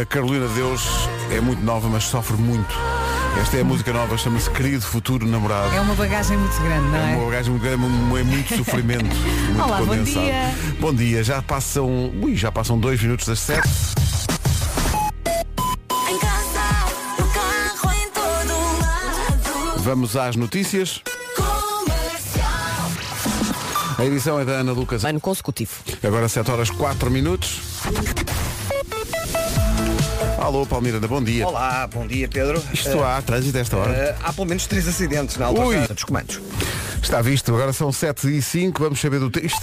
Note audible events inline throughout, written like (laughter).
A Carolina Deus é muito nova, mas sofre muito. Esta é a música nova, chama-se Querido Futuro Namorado. É uma bagagem muito grande, não É é? uma bagagem muito grande, é é muito sofrimento. (laughs) Muito Olá, bom condensado. dia. Bom dia, já passam. Ui, já passam dois minutos das sete. Em casa, no carro, em todo lado. Vamos às notícias. A edição é da Ana Lucas. ano consecutivo. Agora 7 horas 4 minutos. Alô, Palmeiranda, bom dia. Olá, bom dia Pedro. Isto há trânsito a esta hora. Eh, há pelo menos três acidentes na autostrada dos comandos. Está visto, agora são 7 e 5, vamos saber do texto.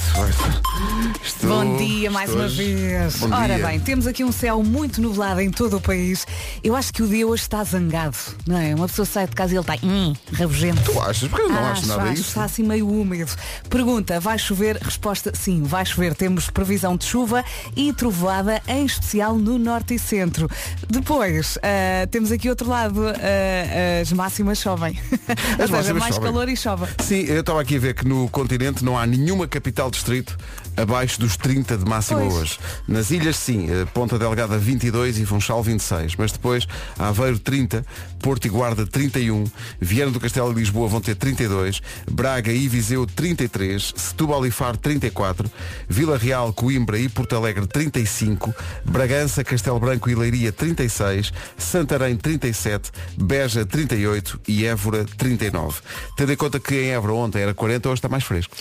Isto- Bom dia mais uma vez. Bom Ora dia. bem, temos aqui um céu muito nublado em todo o país. Eu acho que o dia hoje está zangado, não é? Uma pessoa sai de casa e ele está hum, rabugento. Tu achas? Porque eu não acho nada acho, disso. Está assim meio úmido. Pergunta, vai chover? Resposta, sim, vai chover. Temos previsão de chuva e trovoada, em especial no norte e centro. Depois, ah, temos aqui outro lado, ah, as máximas chovem. (laughs) Ou seja, máximas mais chovem. calor e chove. Sim, eu estava aqui a ver que no continente não há nenhuma capital distrito abaixo dos 30 de máxima Pois. hoje. Nas ilhas sim, eh, Ponta Delgada 22 e Funchal 26, mas depois Aveiro 30, Porto e Guarda 31, Viana do Castelo e Lisboa vão ter 32, Braga e Viseu 33, Setúbal e Faro 34, Vila Real, Coimbra e Porto Alegre 35, Bragança, Castelo Branco e Leiria 36, Santarém 37, Beja 38 e Évora 39. Tendo em conta que em Évora ontem era 40, hoje está mais fresco.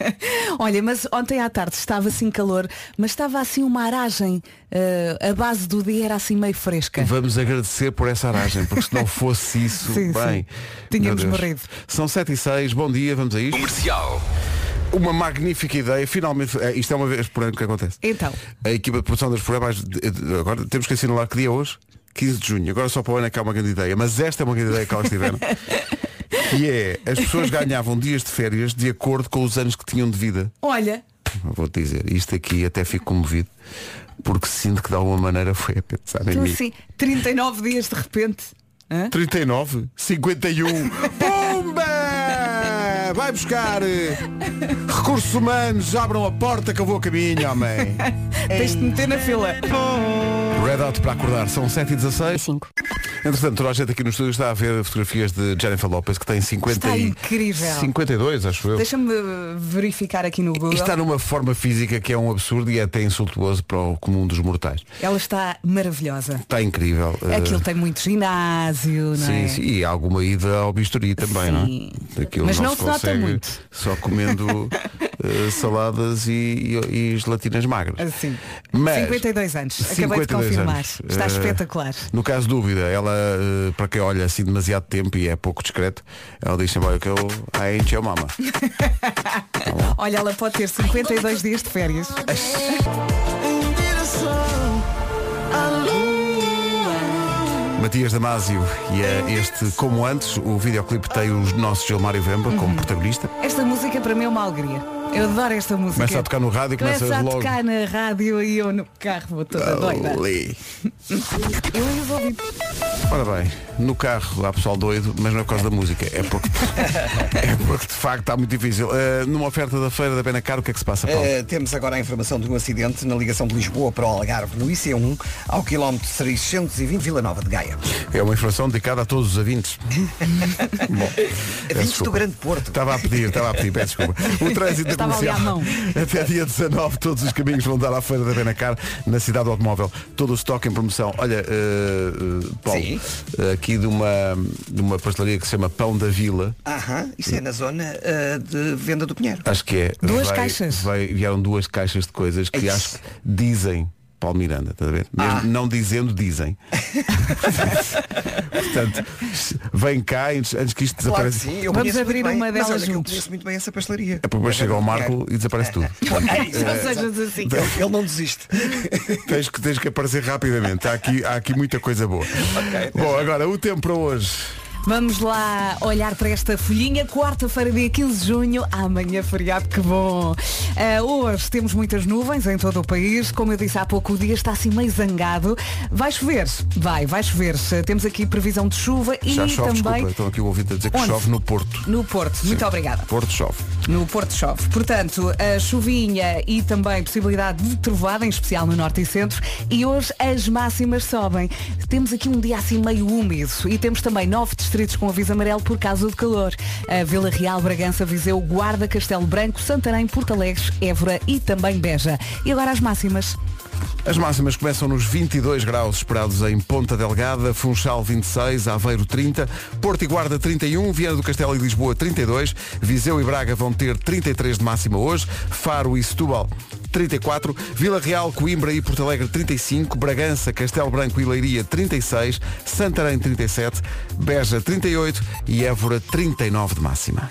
(laughs) Olha, mas ontem à tarde estava assim calor, mas estava assim uma aragem. eh, a base do dia era assim meio fresca. Vamos agradecer por essa aragem, porque se não fosse isso, (laughs) Sim, bem. sim. Tínhamos morrido. São 7 e 6, bom dia, vamos a isto. Comercial. Uma magnífica ideia, finalmente, é, isto é uma vez por ano que acontece. Então. A equipa de produção dos programas, agora temos que assinalar que dia é hoje? 15 de junho. Agora só para o ano é que há uma grande ideia, mas esta é uma grande ideia que elas tiveram. (laughs) que é, as pessoas ganhavam dias de férias de acordo com os anos que tinham de vida. Olha, Vou-te dizer, isto aqui até fico comovido, porque sinto que de alguma maneira foi a pensar em tu mim. assim, 39 dias de repente. Hã? 39, 51. (laughs) Vai buscar eh, recursos humanos, abram a porta que eu vou a caminho, homem. (laughs) Tens de meter na fila. Red Hot para acordar, são 7 e 16 Cinco. Entretanto, toda a gente aqui no estúdio está a ver fotografias de Jennifer Lopez, que tem 50 Está e... incrível. 52, acho eu. Deixa-me verificar aqui no Google. E está numa forma física que é um absurdo e é até insultuoso para o comum dos mortais. Ela está maravilhosa. Está incrível. eh, Aquilo tem muito ginásio, não Sim, é? sim, e alguma ida ao bisturi também, Sim. não é? Mas não se se nota consegue muito. Só comendo (laughs) eh, saladas e, e, e gelatinas magras. Assim. Mas, 52 anos. Acabei de 52 confirmar. anos. Está Eh, espetacular. No caso de dúvida, ela, eh, para quem olha assim demasiado tempo e é pouco discreto, ela diz sempre, que eu I ain't your mama. (laughs) Olha, ela pode ter 52 dias de férias. (laughs) Matias Damasio e é este Como Antes, o videoclipe tem o nosso Gilmário Vemba Uhum. como protagonista. Esta música para mim é uma alegria. Eu adoro esta música. Começa a tocar no rádio e Começa começas a logo. tocar na rádio e eu no carro vou toda doida. Ali. Eu e os ouvidos. Ora bem, no carro há pessoal doido, mas não é por causa da música, é porque, (laughs) é porque de facto está muito difícil. Uh, numa oferta da feira da Benacar, o que é que se passa, Paulo? Eh, temos agora a informação de um acidente na ligação de Lisboa para o Algarve, no IC1, ao quilómetro 620 Vila Nova de Gaia. É uma informação dedicada a todos os ouvintes. (laughs) Bom, peço Vintes do. Grande Porto. Estava a pedir, estava a pedir, peço desculpa. O trânsito (laughs) Estava ali à mão. Até dia 19, todos os caminhos vão dar à feira da Benacar, na cidade do automóvel. Todo o estoque em promoção. Olha, uh, uh, Paulo, Sim. uh, aqui de uma, de uma pastelaria que se chama Pão da Vila. Aham, isso é na zona eh, de venda do Pinheiro. Acho que é. Duas Vai- caixas. vai- vieram duas caixas de coisas que Eish. acho que dizem Paulo Miranda, estás a ver? Mesmo Ah. não dizendo, dizem. (laughs) Portanto, vem cá antes, antes que isto Claro que desapareça. sim, eu Vamos abrir bem. uma Não, dessas que eu juntos. conheço muito bem essa pastelaria. É porque depois chega ao Marco e desaparece tudo. (laughs) Não sejas assim. Ele, não desiste. (laughs) tens, que, tens que aparecer rapidamente. Há aqui, há aqui muita coisa boa. Ok. Bom, agora o tempo para hoje. Vamos lá olhar para esta folhinha. Quarta-feira, dia 15 de junho. Amanhã, feriado, que bom. Ah, hoje temos muitas nuvens em todo o país. Como eu disse há pouco, o dia está assim meio zangado. Vai chover? Vai, vai chover. Temos aqui previsão de chuva e Já chove, também desculpa. Estão aqui o ouvinte a dizer que Onde? chove no Porto. no Porto. Muito obrigada. Porto chove. No Porto chove. Portanto, a chuvinha e também possibilidade de trovada, em especial no norte e centro. E hoje as máximas sobem. Temos aqui um dia assim meio úmido e temos também nove distritos com aviso amarelo por causa do calor. A Vila Real, Bragança, Viseu, Guarda, Castelo Branco, Santarém, Porto Alegre, Évora e também Beja. E agora as máximas. As máximas começam nos 22 graus esperados em Ponta Delgada, Funchal 26, Aveiro 30, Porto e Guarda 31, Viana do Castelo e Lisboa 32, Viseu e Braga vão ter 33 de máxima hoje, Faro e Setúbal 34, Vila Real, Coimbra e Porto Alegre 35, Bragança, Castelo Branco e Leiria 36, Santarém 37, Beja 38 e Évora 39 de máxima.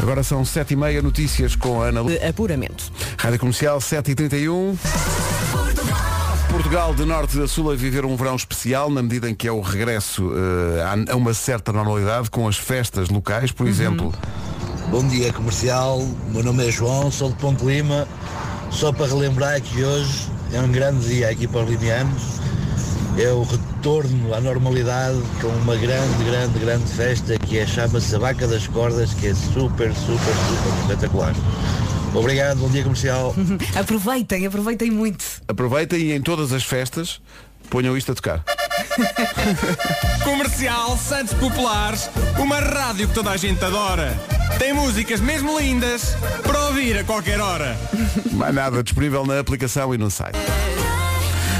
Agora são 7h30 notícias com a Ana Lu. apuramento. Rádio Comercial 7h31. Portugal de norte a sul a viver um verão especial na medida em que é o regresso eh, a- a uma certa normalidade com as festas locais, por exemplo. Bom dia comercial, o meu nome é João, sou de Ponte Lima. Só para relembrar que hoje é um grande dia aqui para os limianos. É o retorno à normalidade com uma grande, grande, grande festa que é, chama-se a Vaca das Cordas, que é super, super, super espetacular. Obrigado, bom dia comercial. (laughs) Aproveitem, aproveitem muito. Aproveitem e em todas as festas ponham isto a tocar. (laughs) Comercial Santos Populares, uma rádio que toda a gente adora. Tem músicas mesmo lindas para ouvir a qualquer hora. Mais nada disponível na aplicação e no site.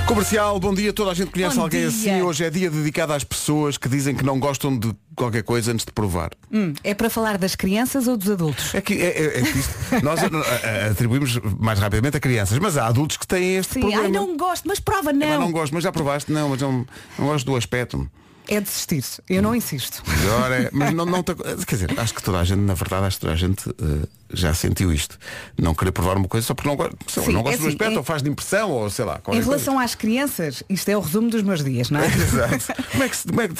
Comercial, bom dia. Toda a gente conhece Bom alguém dia. assim. Hoje é dia dedicado às pessoas que dizem que não gostam de qualquer coisa antes de provar. Hum, é para falar das crianças ou dos adultos? É que, é, é- é que isto, nós eh, eh, atribuímos mais rapidamente a crianças, mas há adultos que têm este Sim, problema. ai não gosto, mas prova não. não gosto, mas já provaste? Não, mas não, não gosto do aspecto. É desistir. Eu não insisto. Melhor é, mas não, não (laughs) quer dizer, acho que toda a gente, na verdade, acho que toda a gente eh, já sentiu isto. Não querer provar uma coisa só porque não, sei Sim, não é gosta do assim, aspecto, em- ou faz de impressão, ou sei lá. Em relação às crianças, isto é o resumo dos meus dias, não é? coisa. (laughs) Exato. Como é que, como é que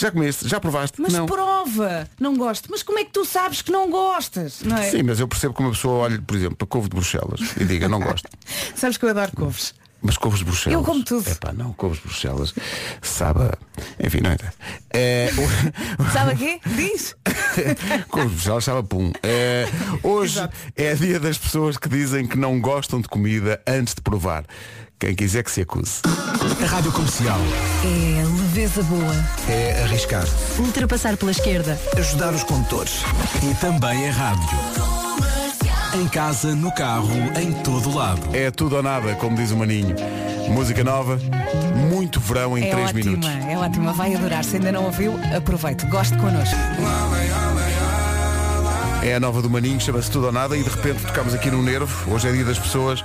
já comeste? Já provaste? Mas não. prova, não gosto. Mas como é que tu sabes que não gostas? Não é? Sim, mas eu percebo que uma pessoa olhe, por exemplo, para couve de Bruxelas e diga não gosto. (laughs) Sabes que eu adoro couves. Mas couves de Bruxelas. Eu como tudo. Epá, não, couves de Bruxelas. Sabe. a- Enfim, não interessa. É, o- Sabe a quê? Diz. (laughs) couves de Bruxelas sabe a pum. É, hoje é dia das pessoas que dizem que não gostam de comida antes de provar. Quem quiser que se acuse. A Rádio Comercial É leveza boa. é arriscar. Ultrapassar pela esquerda. Ajudar os condutores. E também é rádio. Em casa, no carro, em todo lado. É tudo ou nada, como diz o Maninho. Música nova, muito verão em É 3 ótima, minutos. é ótima. Vai adorar. Se ainda não ouviu, aproveite. Goste connosco. É a nova do Maninho, chama-se Tudo ou Nada e de repente tocamos aqui no nervo. Hoje é dia das pessoas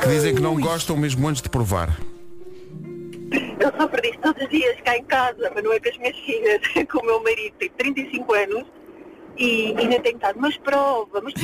que dizem que não gostam mesmo antes de provar. Eu sofro disto todos os dias cá em casa, mas não é com as minhas filhas, (laughs) com o meu marido, tem 35 anos e ainda tem estado, mas prova, mas,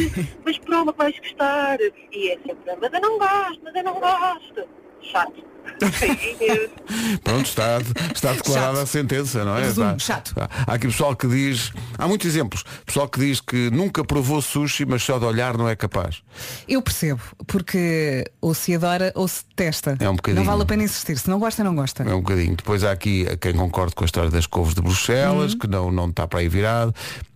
mas prova que vais gostar. E é sempre, mas eu não gosto, mas eu não gosto. Chato. (laughs) Pronto, está, está declarada Chato. a sentença, não é? Resumo, Está- chato. está. Há aqui pessoal que diz, há muitos exemplos, pessoal que diz que nunca provou sushi, mas só de olhar não é capaz. Eu percebo, porque ou se adora ou se testa. É um bocadinho. Não vale a pena insistir. Se não gosta, não gosta. É um bocadinho. Depois há aqui quem concorde com a história das couves de Bruxelas, Uhum. que não, não está para aí virado.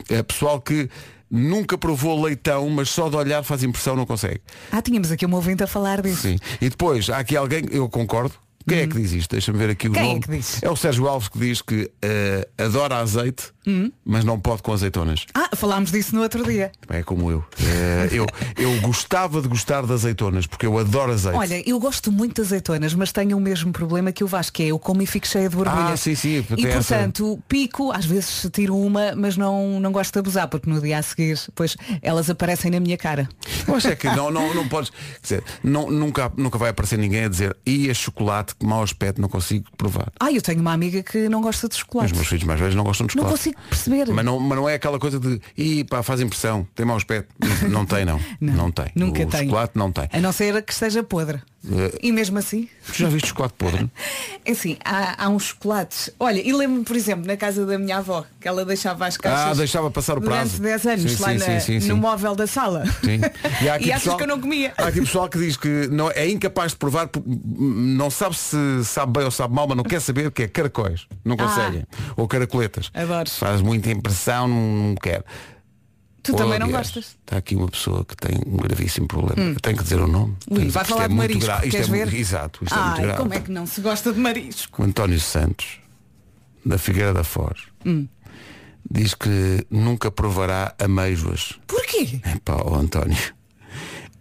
É pessoal que nunca provou leitão, mas só de olhar faz impressão, não consegue. Ah, tínhamos aqui uma ouvinte a falar disso. Sim. E depois há aqui alguém, eu concordo. Quem é que diz isto? Deixa-me ver aqui o. Quem é nome. que diz? É o Sérgio Alves que diz que eh, adora azeite, Uhum. mas não pode com azeitonas. Ah, falámos disso no outro dia. É como eu. Eh, eu. Eu gostava de gostar de azeitonas, porque eu adoro azeite. Olha, eu gosto muito de azeitonas, mas tenho o mesmo problema que o Vasco, que é eu como e fico cheia de borbulhas. Ah, sim, sim, E tem essa- portanto, pico, às vezes tiro uma, mas não, não gosto de abusar, porque no dia a seguir, pois elas aparecem na minha cara. Acho é que não, não, não podes. Quer dizer, não, nunca, nunca vai aparecer ninguém a dizer e a chocolate, que mau aspecto, não consigo provar. Ah, eu tenho uma amiga que não gosta de Os chocolate. meus filhos mais velhos não gostam de Não chocolate. consigo perceber. Mas não, mas não é aquela coisa de e pá, faz impressão, tem mau aspecto. Não, não tem, (laughs) não. Não, tem. nunca o tem. chocolate não tem. A não ser que esteja podre. Eh, E mesmo assim? tu já viste chocolate podre? (laughs) É assim, há, há uns chocolates. Olha, e lembro-me, por exemplo, na casa da minha avó, que ela deixava as caixas. Ah, deixava passar o prazo. Durante 10 anos, Sim, lá sim, na- sim, no móvel da sala. Sim. (laughs) E, há aqui E achas pessoal- que eu não comia? Há aqui pessoal que diz que não, é incapaz de provar, não sabe se sabe bem ou sabe mal, mas não quer saber o que é caracóis. Não Ah. conseguem. Ou caracoletas. Adoro. Faz muita impressão, não quer. Tu também não gostas? Está aqui uma pessoa que tem um gravíssimo problema. Hum. Tenho que dizer o nome. Ui, vai isto falar é de muito marisco. gra- Queres é ver? muito- Exato, isto é muito grave. como é que não se gosta de marisco? O António Santos, da Figueira da Foz, Hum. diz que nunca provará ameijoas. Porquê? Epá, ó António,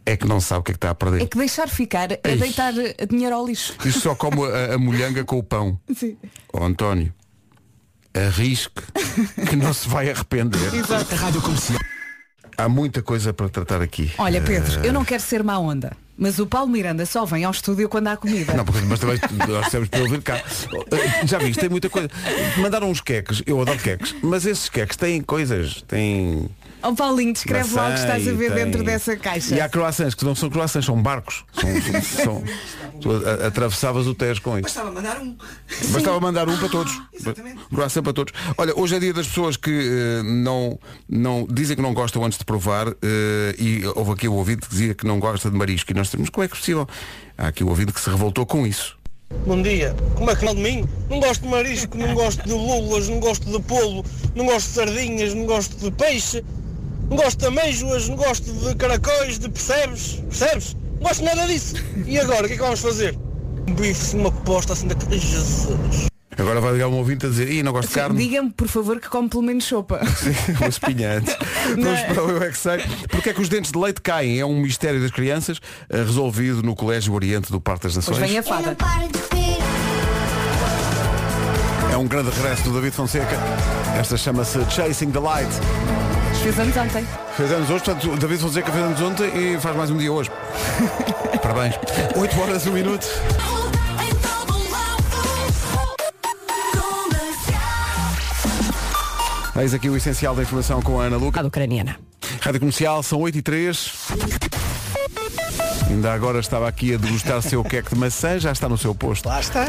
é que não sabe o que é que está a perder. É que deixar ficar é Ei. deitar dinheiro ao lixo. Isto só como a, a molhanga com o pão. Sim. Ó António, arrisque que não se vai arrepender. Exato. Rádio Comercial. Há muita coisa para tratar aqui. Olha, Pedro, Eh, eu não quero ser má onda, mas o Paulo Miranda só vem ao estúdio quando há comida. Não, porque, mas também nós temos para ouvir cá. Eh, Já viste, tem muita coisa. Mandaram uns queques, eu adoro queques, mas esses queques têm coisas, têm. Ó Paulinho, descreve lá o que estás a ver tem- dentro dessa caixa. E há croissants, que não são croissants, são barcos. São, são- são- atravessavas o Tejo com isso. Bastava mandar um. Bastava mandar um para todos. Croissant para todos. Olha, hoje é dia das pessoas que eh, não, não dizem que não gostam antes de provar eh, e houve aqui o ouvido que dizia que não gosta de marisco e nós temos, como é que é possível? Há aqui o ouvido que se revoltou com isso. Bom dia. Como é que não de mim? Não gosto de marisco, não gosto de lulas, não gosto de polo, não gosto de sardinhas, não gosto de peixe, não gosto de ameijoas, não gosto de caracóis, de percebes? Percebes? Não gosto de nada disso. E agora, o que é que vamos fazer? Um bife, uma posta assim daquele... Jesus. Agora vai ligar um ouvinte a dizer, ih, não gosto de Sim, carne. Diga-me, por favor, que come pelo menos sopa. (laughs) o espinha antes. (laughs) Não Vamos é? para o Eu é que sei. Porque é que os dentes de leite caem? É um mistério das crianças, eh, resolvido no Colégio Oriente do Parque das Pois Nações. vem a fada. É um grande regresso do David Fonseca. Esta chama-se Chasing the Light. Fez anos ontem. Fez anos hoje, portanto, David Fonseca fez anos ontem e faz mais um dia hoje. (laughs) Parabéns. 8 horas, 1 minuto. Eis aqui o essencial da informação com a Ana Luca. ucraniana. Rádio Comercial, são 8 e 3. Ainda agora estava aqui a degustar seu queque de maçã, já está no seu posto. Lá está.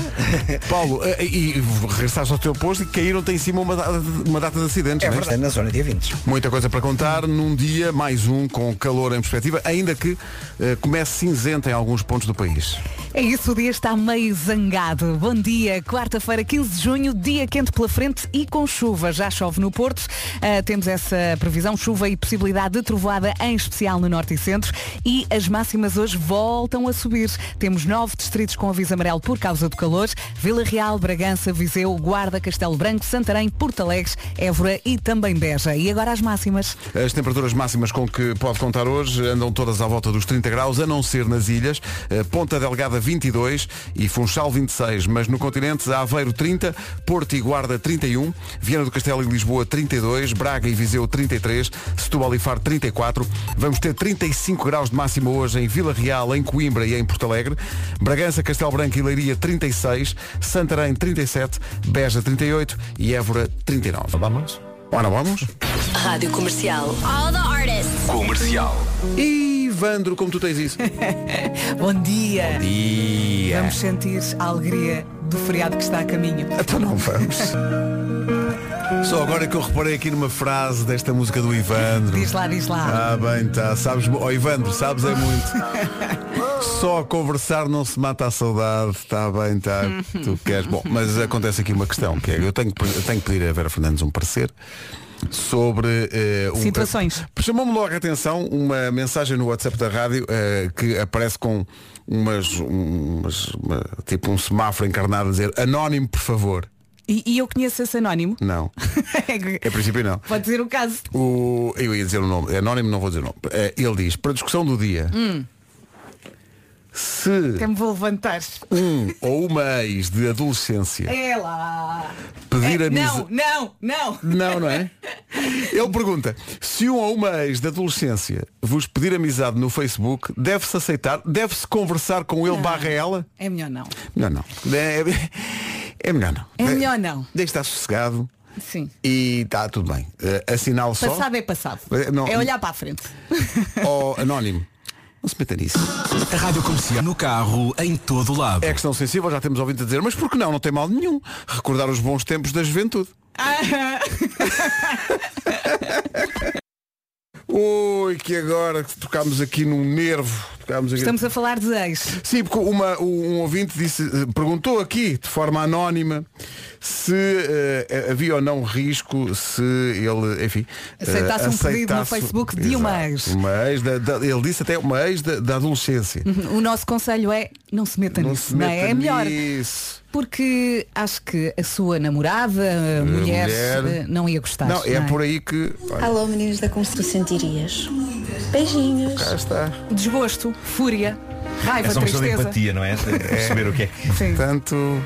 Paulo, eh, e regressaste ao teu posto e caíram-te em cima uma data, uma data de acidentes. É não verdade, na zona dia 20. Muita coisa para contar num dia, mais um, com calor em perspectiva, ainda que eh, comece cinzento em alguns pontos do país. É isso, o dia está meio zangado. Bom dia, quarta-feira, 15 de junho, dia quente pela frente e com chuva. Já chove no Porto. Ah, temos essa previsão, chuva e possibilidade de trovoada, em especial no Norte e Centro. E as máximas hoje voltam a subir. Temos nove distritos com aviso amarelo por causa do calor. Vila Real, Bragança, Viseu, Guarda, Castelo Branco, Santarém, Porto Alegre, Évora e também Beja. E agora as máximas. As temperaturas máximas com que pode contar hoje andam todas à volta dos 30 graus, a não ser nas ilhas. Eh, Ponta Delgada 22 e Funchal 26, mas no continente Aveiro 30, Porto e Guarda 31, Viana do Castelo e Lisboa 32, Braga e Viseu 33, Setúbal e Faro 34. Vamos ter 35 graus de máxima hoje em Vila Real, em Coimbra e em Porto Alegre. Bragança, Castelo Branco e Leiria 36, Santarém 37, Beja 38 e Évora 39. Vamos? Ora, vamos? Rádio Comercial. All the artists. Comercial. Ivandro, como tu tens isso? (laughs) Bom dia. Dia. Vamos sentir a alegria do feriado que está a caminho. Então não vamos. (laughs) Só agora que eu reparei aqui numa frase desta música do Ivandro. Diz lá, diz lá. Ah, bem, tá. Sabes, ó Ivandro, sabes é muito. (laughs) Só a conversar não se mata a saudade. Está bem, tá. Tu (laughs) queres. Bom, mas acontece aqui uma questão, que é, eu tenho, que- eu tenho que pedir a Vera Fernandes um parecer sobre eh, um- Situações. Chamou-me logo a atenção uma mensagem no WhatsApp da rádio eh, que aparece com umas, umas uma- tipo um semáforo encarnado a dizer anónimo, por favor. E, e eu conheço esse anónimo. Não. (laughs) A princípio não. Pode dizer o caso. O, eu ia dizer o nome, é anónimo não vou dizer o nome. Eh, Ele diz, para a discussão do dia, Hum, se até me vou levantar. um ou uma ex de adolescência É lá. pedir É, amizade. não, não, não. Não, não é? (laughs) Ele pergunta, se um ou uma ex de adolescência vos pedir amizade no Facebook, deve-se aceitar? Deve-se conversar com ele Não. barra ela? É melhor não. Não, não. É, é melhor não. É melhor não. Deixe estar sossegado Sim. e está tudo bem. Eh, assinale só. Passado é passado. Eh, não. É olhar para a frente. (laughs) Ou anónimo. Não se meta nisso. A Rádio Comercial no carro, em todo lado. É questão sensível, já temos ouvido a dizer, mas por que não? Não tem mal nenhum. Recordar os bons tempos da juventude. (laughs) Oi, que agora que tocámos aqui num nervo. Tocámos aqui... Estamos a falar de ex. Sim, porque uma, um ouvinte disse, eh, perguntou aqui, de forma anónima, se eh, havia ou não risco se ele, enfim, Aceitasse um pedido no aceitasse- Facebook de uma ex. Uma ex da- da- ele disse até uma ex da, da adolescência. O nosso conselho é não se meta Não nisso. se não meta é? é melhor. nisso. Porque acho que a sua namorada, a mulher, mulher- eh, não ia gostar. Não, é por aí que. olha, Alô meninos da Como se tu sentirias? Beijinhos. cá está. Desgosto, fúria, raiva, É só tristeza. empatia, não é? Perceber o que é que. Sim. Portanto,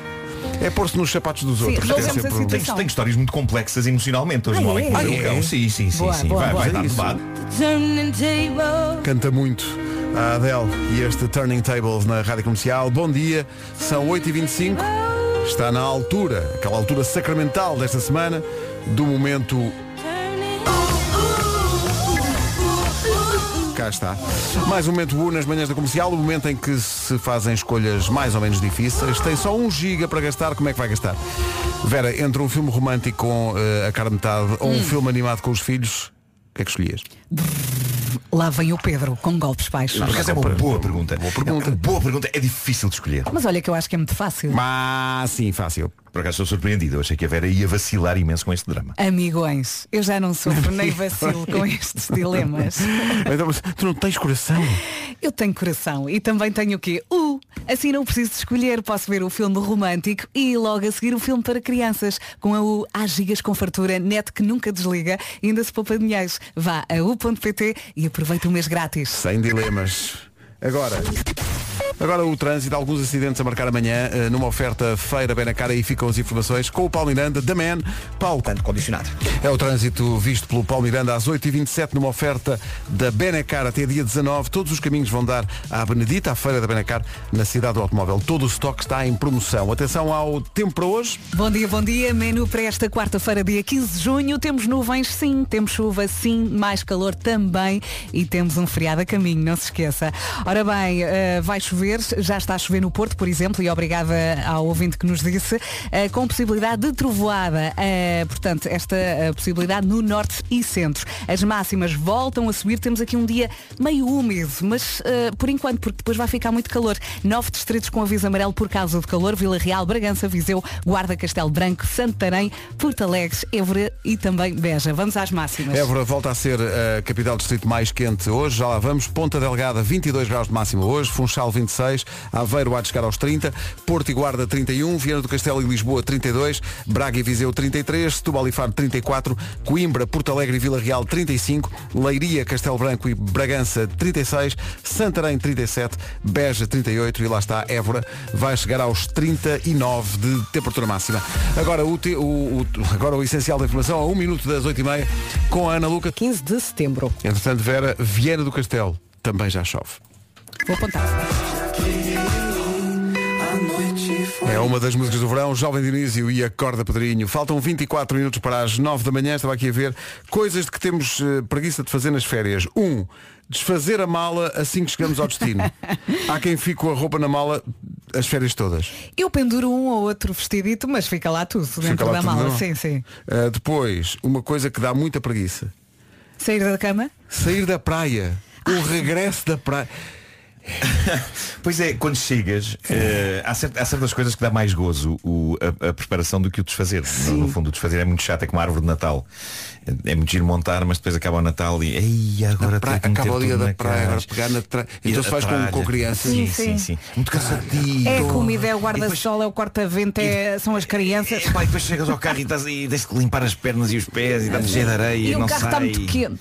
é pôr-se nos sapatos dos Sim, outros. É situação. Tenho, tenho histórias muito complexas emocionalmente hoje Ah, no homem que é? mordeu Ah, é? Sim, sim, sim, Boa, sim. boa, vai, boa. vai dar Isso. debate. Canta muito a Adele e este Turning Tables na Rádio Comercial. Bom dia, são 8h25. Está na altura, aquela altura sacramental desta semana, do momento. Cá está. Mais um momento U nas manhãs da comercial, o momento em que se fazem escolhas mais ou menos difíceis. Tem só um giga para gastar, como é que vai gastar? Vera, entre um filme romântico com eh, a cara metade ou um filme animado com os filhos, o que é que escolhias? Lá vem o Pedro com golpes baixos. Por acaso é uma boa pergunta. Boa pergunta. É boa pergunta. É difícil de escolher. Mas olha que eu acho que é muito fácil. Mas sim, fácil. Por acaso estou surpreendido. Eu achei que a Vera ia vacilar imenso com este drama. Amigões, eu já não sofro nem vacilo com estes dilemas. (laughs) Então, tu não tens coração. Eu tenho coração e também tenho o quê? Uh, assim não preciso de escolher. Posso ver o filme romântico e logo a seguir o filme para crianças. Com a U, há gigas com fartura, net que nunca desliga e ainda se poupa dinheiros. Vá a u.pt e aproveita o mês grátis. Sem dilemas. Agora. Agora o trânsito, alguns acidentes a marcar amanhã, eh, numa oferta feira bem na cara e ficam as informações com o Paulo Miranda, da Man. Paulo. Tanto condicionado. É o trânsito visto pelo Paulo Miranda às 8h27 numa oferta da Benacar até dia 19. Todos os caminhos vão dar à Benedita, à feira da Benacar, na cidade do automóvel. Todo o estoque está em promoção. Atenção ao tempo para hoje. Bom dia, bom dia. Menu para esta quarta-feira, dia 15 de junho. Temos nuvens, sim. Temos chuva, sim. Mais calor também. E temos um feriado a caminho, não se esqueça. Ora bem, eh, vai chover. Já está a chover no Porto, por exemplo. E obrigada ao ouvinte que nos disse. eh, com possibilidade de trovoada. Eh, portanto, esta possibilidade no norte e centro. As máximas voltam a subir. Temos aqui um dia meio úmido, mas por enquanto, porque depois vai ficar muito calor. Nove distritos com aviso amarelo por causa de calor. Vila Real, Bragança, Viseu, Guarda Castelo Branco, Santarém, Porto Alegre, Évora e também Beja. Vamos às máximas. Évora volta a ser a capital distrito mais quente hoje, já lá vamos. Ponta Delgada, 22 graus de máximo hoje. Funchal, 26. Aveiro vai chegar aos 30. Porto e Guarda, 31. Viana do Castelo e Lisboa, 32. Braga e Viseu, 33. Setúbal e Faro, 34. Coimbra, Porto Alegre e Vila Real, 35. Leiria, Castelo Branco e Bragança, 36. Santarém, 37. Beja, 38. E lá está, Évora vai chegar aos 39 de temperatura máxima. Agora o, te- o- o- agora o essencial da informação, a 1 minuto das 8h30, com a Ana Luca. 15 de setembro. Entretanto, Vera, Viana do Castelo também já chove. Vou apontar. É uma das músicas do verão, Jovem Dionísio e Acorda Pedrinho. Faltam 24 minutos para as 9 da manhã. Estava aqui a ver coisas de que temos eh, preguiça de fazer nas férias. Um, desfazer a mala assim que chegamos ao destino. (laughs) Há quem fique com a roupa na mala as férias todas. Eu penduro um ou outro vestidito, mas fica lá tudo dentro lá da tudo, mala. não? Sim, sim. Uh, depois, uma coisa que dá muita preguiça. Sair da cama? Sair da praia. O regresso da praia. (laughs) Pois é, quando chegas, eh, há, cer- há certas coisas que dá mais gozo o- a, a preparação do que o desfazer. No, no fundo, o desfazer é muito chato, é como a árvore de Natal. É, muito giro montar, mas depois acaba o Natal e ei, agora praia, acaba o dia da praia, agora pegar na tra... E Então se a faz com, com crianças. Sim, Sim, sim. Muito cansativo. É a comida, é o guarda-sol, é o corta-vento, é... são as crianças. E, depois chegas ao carro e, estás, e tens que limpar as pernas e os pés e está cheio de areia E e o não carro está muito quente.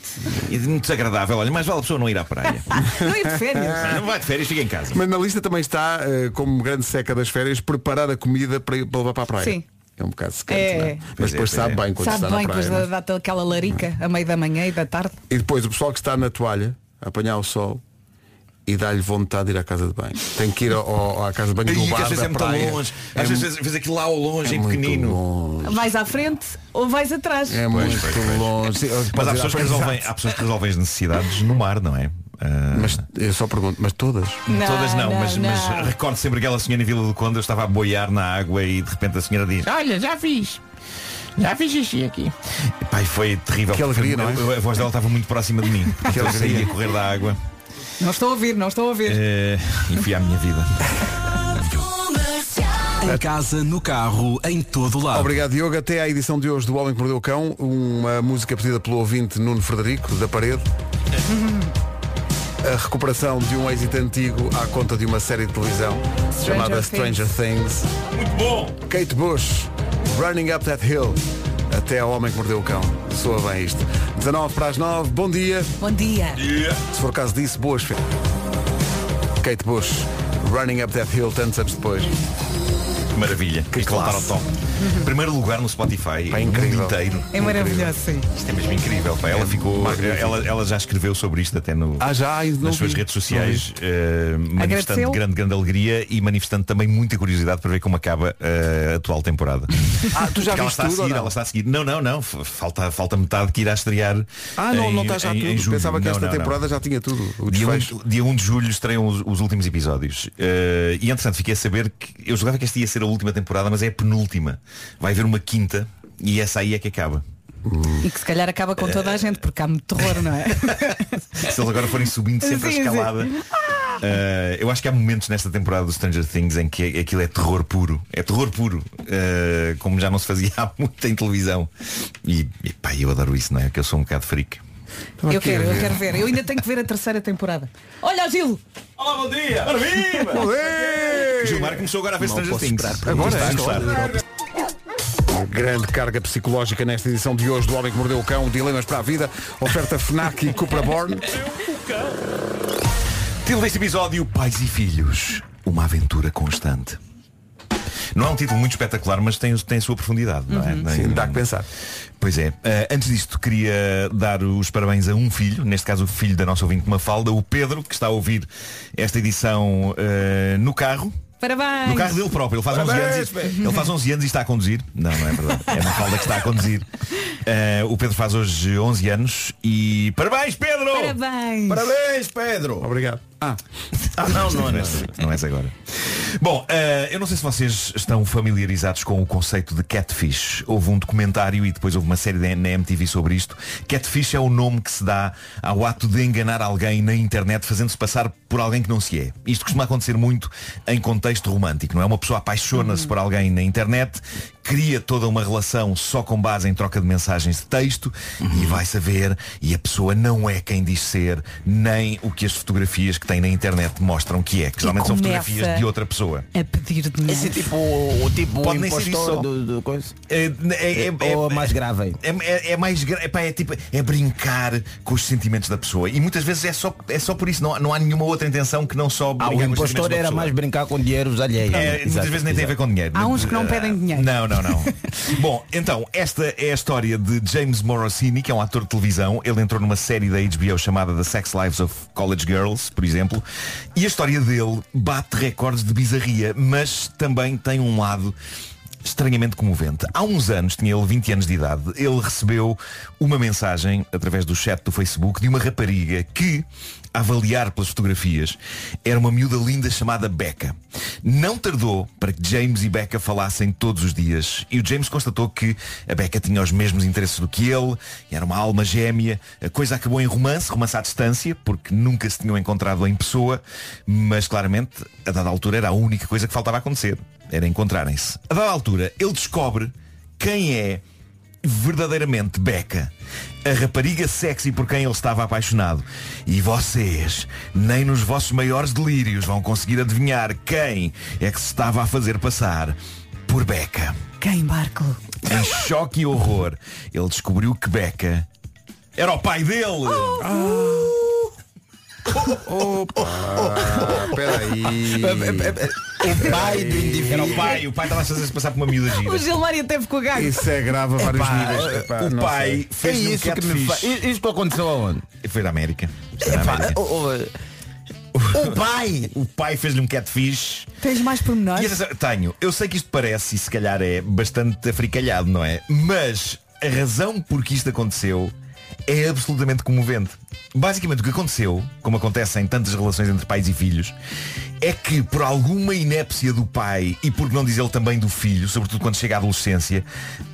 E muito desagradável. Olha, mais vale a pessoa não ir à praia. (laughs) Não ir de férias. não vai de férias, fica em casa. Mas na lista também está, eh, como grande seca das férias, preparar a comida para, ir- para levar para a praia. Sim. É um bocado secante, É. não é? Mas Pois é, depois pois sabe é. bem quando Sabe está na bem, praia. depois não é? dá-te aquela larica a meio da manhã e da tarde. E depois o pessoal que está na toalha, a apanhar o sol, e dá-lhe vontade de ir à casa de banho. Tem que ir ao, ao- à casa de banho E do bar às vezes da é muito praia. longe. É Às mu- vezes vês aquilo lá ao longe, é em pequenino. longe. Vais à frente ou vais atrás. É muito pois, pois. longe. Mas há pessoas, resolvem, há pessoas que resolvem as necessidades no mar, não é? Ah, Mas eu só pergunto, mas todas? Todas não, não, mas, não. mas recordo sempre aquela senhora em Vila do Conde, eu estava a boiar na água e de repente a senhora diz, olha, já fiz. Já fiz xixi aqui. E foi terrível. Que alegria, não é? A voz dela estava muito próxima de mim. Que eu alegria. saí a correr da água Não estou a ouvir, não estou a ouvir. eh, e fui à minha vida. (laughs) Em casa, no carro, em todo lado. Obrigado, Diogo. Até à edição de hoje do Homem que Mordeu o Cão, uma música pedida pelo ouvinte Nuno Frederico, da Parede. (laughs) A recuperação de um êxito antigo à conta de uma série de televisão chamada Stranger Things. Muito bom! Kate Bush, Running Up That Hill. Até ao Homem que Mordeu o Cão. Soa bem isto. 19 para as 9, bom dia. Bom dia. Se for caso disso, boas férias. Kate Bush, Running Up That Hill, tantos anos depois. Maravilha. Que ao classe. Top. Primeiro lugar no Spotify, Pá, no incrível. mundo inteiro. É maravilhoso, sim. Isto é mesmo incrível. Pá. Ela ficou. magnífico. Ela, ela já escreveu sobre isto até no, Ah, já? Não nas suas vi. redes sociais, eh, manifestando Agradeceu? grande, grande alegria e manifestando também muita curiosidade para ver como acaba eh, a atual temporada. Ah, tu já Porque ela está a tudo ou seguir, não? ela está a seguir. Não, não, não. Falta, falta metade que irá estrear. Ah, não, em, não está já em- tudo. em julho. Pensava que Não, esta não, não. temporada já tinha tudo. O Dia 1, desfecho. dia 1 de julho estreiam os, os últimos episódios. Eh, e entretanto fiquei a saber que eu julgava que esta ia ser a última temporada, mas é a penúltima. Vai haver uma quinta e essa aí é que acaba. E que se calhar acaba com toda a gente, porque há muito terror, não é? (laughs) Se eles agora forem subindo sempre Sim, a sim. escalada. eh, eu acho que há momentos nesta temporada do Stranger Things em que aquilo é terror puro. É terror puro. eh, como já não se fazia (laughs) há muito em televisão. E, e pá, eu adoro isso, não é? Que eu sou um bocado freak. Eu quero, eu quero ver. Eu ainda tenho que ver a terceira temporada. Olha, Gil! Olá, bom dia! O Gilmar começou agora a ver Stranger Things. Agora Está a é, gostar. Grande carga psicológica nesta edição de hoje do Homem que Mordeu o Cão, Dilemas para a Vida, oferta FNAC e Cupra Born. Título deste episódio, Pais e Filhos, uma aventura constante. Não é um título muito espetacular, mas tem, tem a sua profundidade, não é? Sim, dá que pensar. Pois é. Eh, antes disto, queria dar os parabéns a um filho, neste caso o filho da nossa ouvinte Mafalda, o Pedro, que está a ouvir esta edição eh, no carro. Parabéns! No carro dele próprio, ele faz, 11 anos, e- ele faz 11 anos e está a conduzir. Não, não é verdade. É a Mafalda que está a conduzir. Eh, o Pedro faz hoje 11 anos e parabéns, Pedro! Parabéns! Parabéns, Pedro! Obrigado. Ah, Ah, não, não, não, não é esse agora. Bom, eh, eu não sei se vocês estão familiarizados com o conceito de catfish. Houve um documentário e depois houve uma série de- na MTV sobre isto. Catfish é o nome que se dá ao ato de enganar alguém na internet fazendo-se passar por alguém que não se é. Isto costuma acontecer muito em contexto romântico, não é? Uma pessoa apaixona-se por alguém na internet, cria toda uma relação só com base em troca de mensagens de texto e vai saber e a pessoa não é quem diz ser, nem o que as fotografias que tem na internet mostram que é, que geralmente são fotografias de outra pessoa. A pedir dinheiro. Esse tipo, o tipo Pode nem ser isso do, do coisa. É, é, é, Ou é- mais grave. É, é- é mais gra- epá, é tipo é brincar com os sentimentos da pessoa e muitas vezes é só é só por isso não, há- não há nenhuma outra intenção que não só Ah, brincar o com os sentimentos impostor da era mais brincar com dinheiros alheios. É, muitas Exato, vezes nem tem a ver exato. com dinheiro. Há uns que não Ah, pedem dinheiro. Não, não, não. (laughs) Bom, então, esta é a história de James Morosini, que é um ator de televisão. Ele entrou numa série da HBO chamada The Sex Lives of College Girls, por exemplo. E a história dele bate recordes de bizarria, mas também tem um lado estranhamente comovente. Há uns anos, tinha ele 20 anos de idade, ele recebeu uma mensagem através do chat do Facebook de uma rapariga que, a avaliar pelas fotografias, era uma miúda linda chamada Becca. Não tardou para que James e Becca falassem todos os dias e o James constatou que a Becca tinha os mesmos interesses do que ele, era uma alma gêmea. A coisa acabou em romance, romance à distância, porque nunca se tinham encontrado em pessoa, mas claramente, a dada altura, era a única coisa que faltava acontecer. Era encontrarem-se. A dada altura, ele descobre quem é verdadeiramente Becca, a rapariga sexy por quem ele estava apaixonado. E vocês, nem nos vossos maiores delírios, vão conseguir adivinhar quem é que se estava a fazer passar por Becca. Quem, Marco? Em choque e horror, ele descobriu que Becca era o pai dele. Opa, espera aí. O pai do indivíduo. Era o pai, o pai estava a fazer-se passar por uma miúda gira. O Gilmário teve com o gato. Isso é grave a vários Epá, níveis. Epá, o pai sei. É fez um isso que me catfish. faz. Isto aconteceu aonde? Foi da América. Foi Epá, América. o, o- o pai! O pai fez-lhe um catfish. Tens mais pormenores? tenho. Eu sei que isto parece e se calhar é bastante africalhado, não é? Mas a razão por que isto aconteceu é absolutamente comovente. Basicamente o que aconteceu, como acontece em tantas relações entre pais e filhos, é que por alguma inépcia do pai e por não dizer ele também do filho, sobretudo quando chega à adolescência,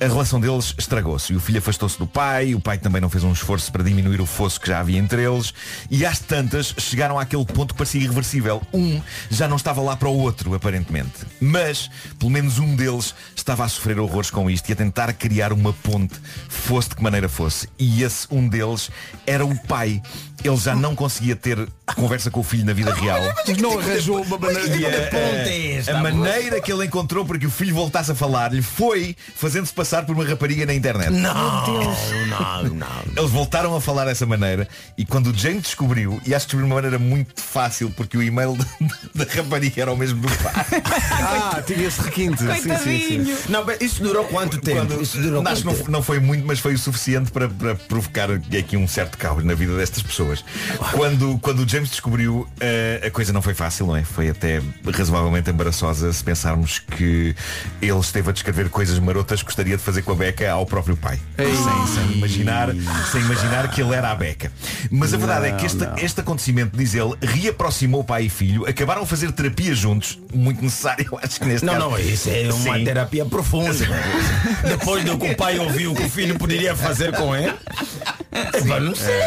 a relação deles estragou-se. E o filho afastou-se do pai, o pai também não fez um esforço para diminuir o fosso que já havia entre eles, e às tantas chegaram àquele ponto que parecia irreversível. Um já não estava lá para o outro, aparentemente. Mas, pelo menos um deles estava a sofrer horrores com isto e a tentar criar uma ponte, fosse de que maneira fosse. E esse um deles era o pai. Ele já não conseguia ter conversa com o filho na vida (laughs) real. Não arranjou uma maneira E a, maneira que ele encontrou para que o filho voltasse a falar-lhe foi fazendo-se passar por uma rapariga na internet. Não, não, não. Eles voltaram a falar dessa maneira e quando o James descobriu, e acho que descobriu de uma maneira muito fácil, porque o e-mail (laughs) da, da rapariga era o mesmo do pai. Ah, tinha esse requinte. Sim, sim, sim. Não, isso durou quanto tempo? Quando- Isso durou acho que quanto não, não foi muito, mas foi o suficiente para, para provocar aqui um certo caos na vida destas pessoas. Quando, quando o James descobriu, eh, a coisa não foi fácil, não é? Foi até razoavelmente embaraçosa se pensarmos que ele esteve a descrever coisas marotas que gostaria de fazer com a Beca ao próprio pai. Sem, sem imaginar, sem imaginar que ele era a Beca. Mas a verdade é que este, Não, não. este acontecimento, diz ele, reaproximou pai e filho, acabaram a fazer terapia juntos, muito necessário, eu acho que neste Não, caso. não, isso é uma Sim. terapia profunda. Depois do que o pai ouviu o que o filho poderia fazer com ele. Não sei.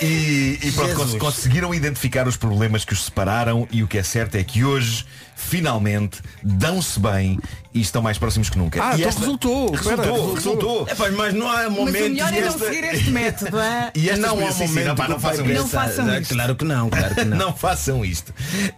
E, e pronto, Jesus. conseguiram identificar os problemas que os separaram e o que é certo é que hoje, finalmente, dão-se bem e estão mais próximos que nunca. Ah, e então resultou. Espera, Resultou, resultou. resultou. Epá, mas não há Mas o momentos melhor é não esta- seguir este método. é? (laughs) E esta não há momento não, pá, não façam. Não façam ah, isto. Claro que não, claro que (laughs) não. Não façam isto.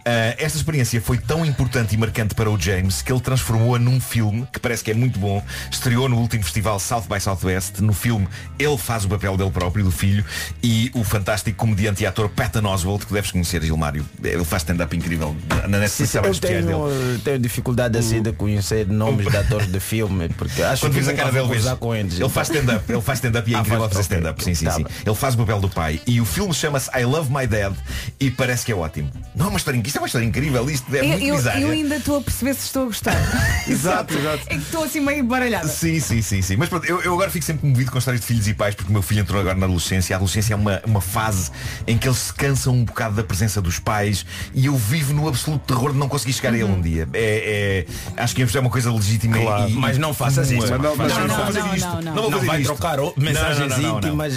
Ah, esta experiência foi tão importante e marcante para o James que ele transformou-a num filme que parece que é muito bom. Estreou no último festival South by Southwest. No filme ele faz o papel dele próprio, do filho, e o fantástico comediante e ator Patton Oswalt, que deves conhecer, Gilmário. Ele faz stand-up incrível na. Eu especiais tenho, tenho dificuldade assim de conhecer nomes de atores de filme, porque acho Quando que vês a cara dele, vês. cruzar com eles. Ele faz stand-up, ele faz stand-up e é Ah, incrível fazer stand-up. Sim, sim, Tá sim. bem. Ele faz o papel do pai. E o filme chama-se I Love My Dad e parece que é ótimo. Não é uma história, isto é uma história incrível, isto é Eu, muito eu- bizarro. eu ainda estou a perceber se estou a gostar. (laughs) Exato, exato. É que estou assim meio baralhada. Sim, sim, sim, sim. Mas pronto, eu, eu agora fico sempre comovido com histórias de filhos e pais, porque o meu filho entrou agora na adolescência. A adolescência é uma, uma fase em que eles se cansam um bocado da presença dos pais e eu vivo no absoluto terror de não conseguir chegar a ele um dia. É, é- acho que é uma coisa legítima Claro, e, mas não faças comum. isso. Não, não, Mas não, não, não vou fazer não, isto. não, não. Vai isto. trocar mensagens íntimas.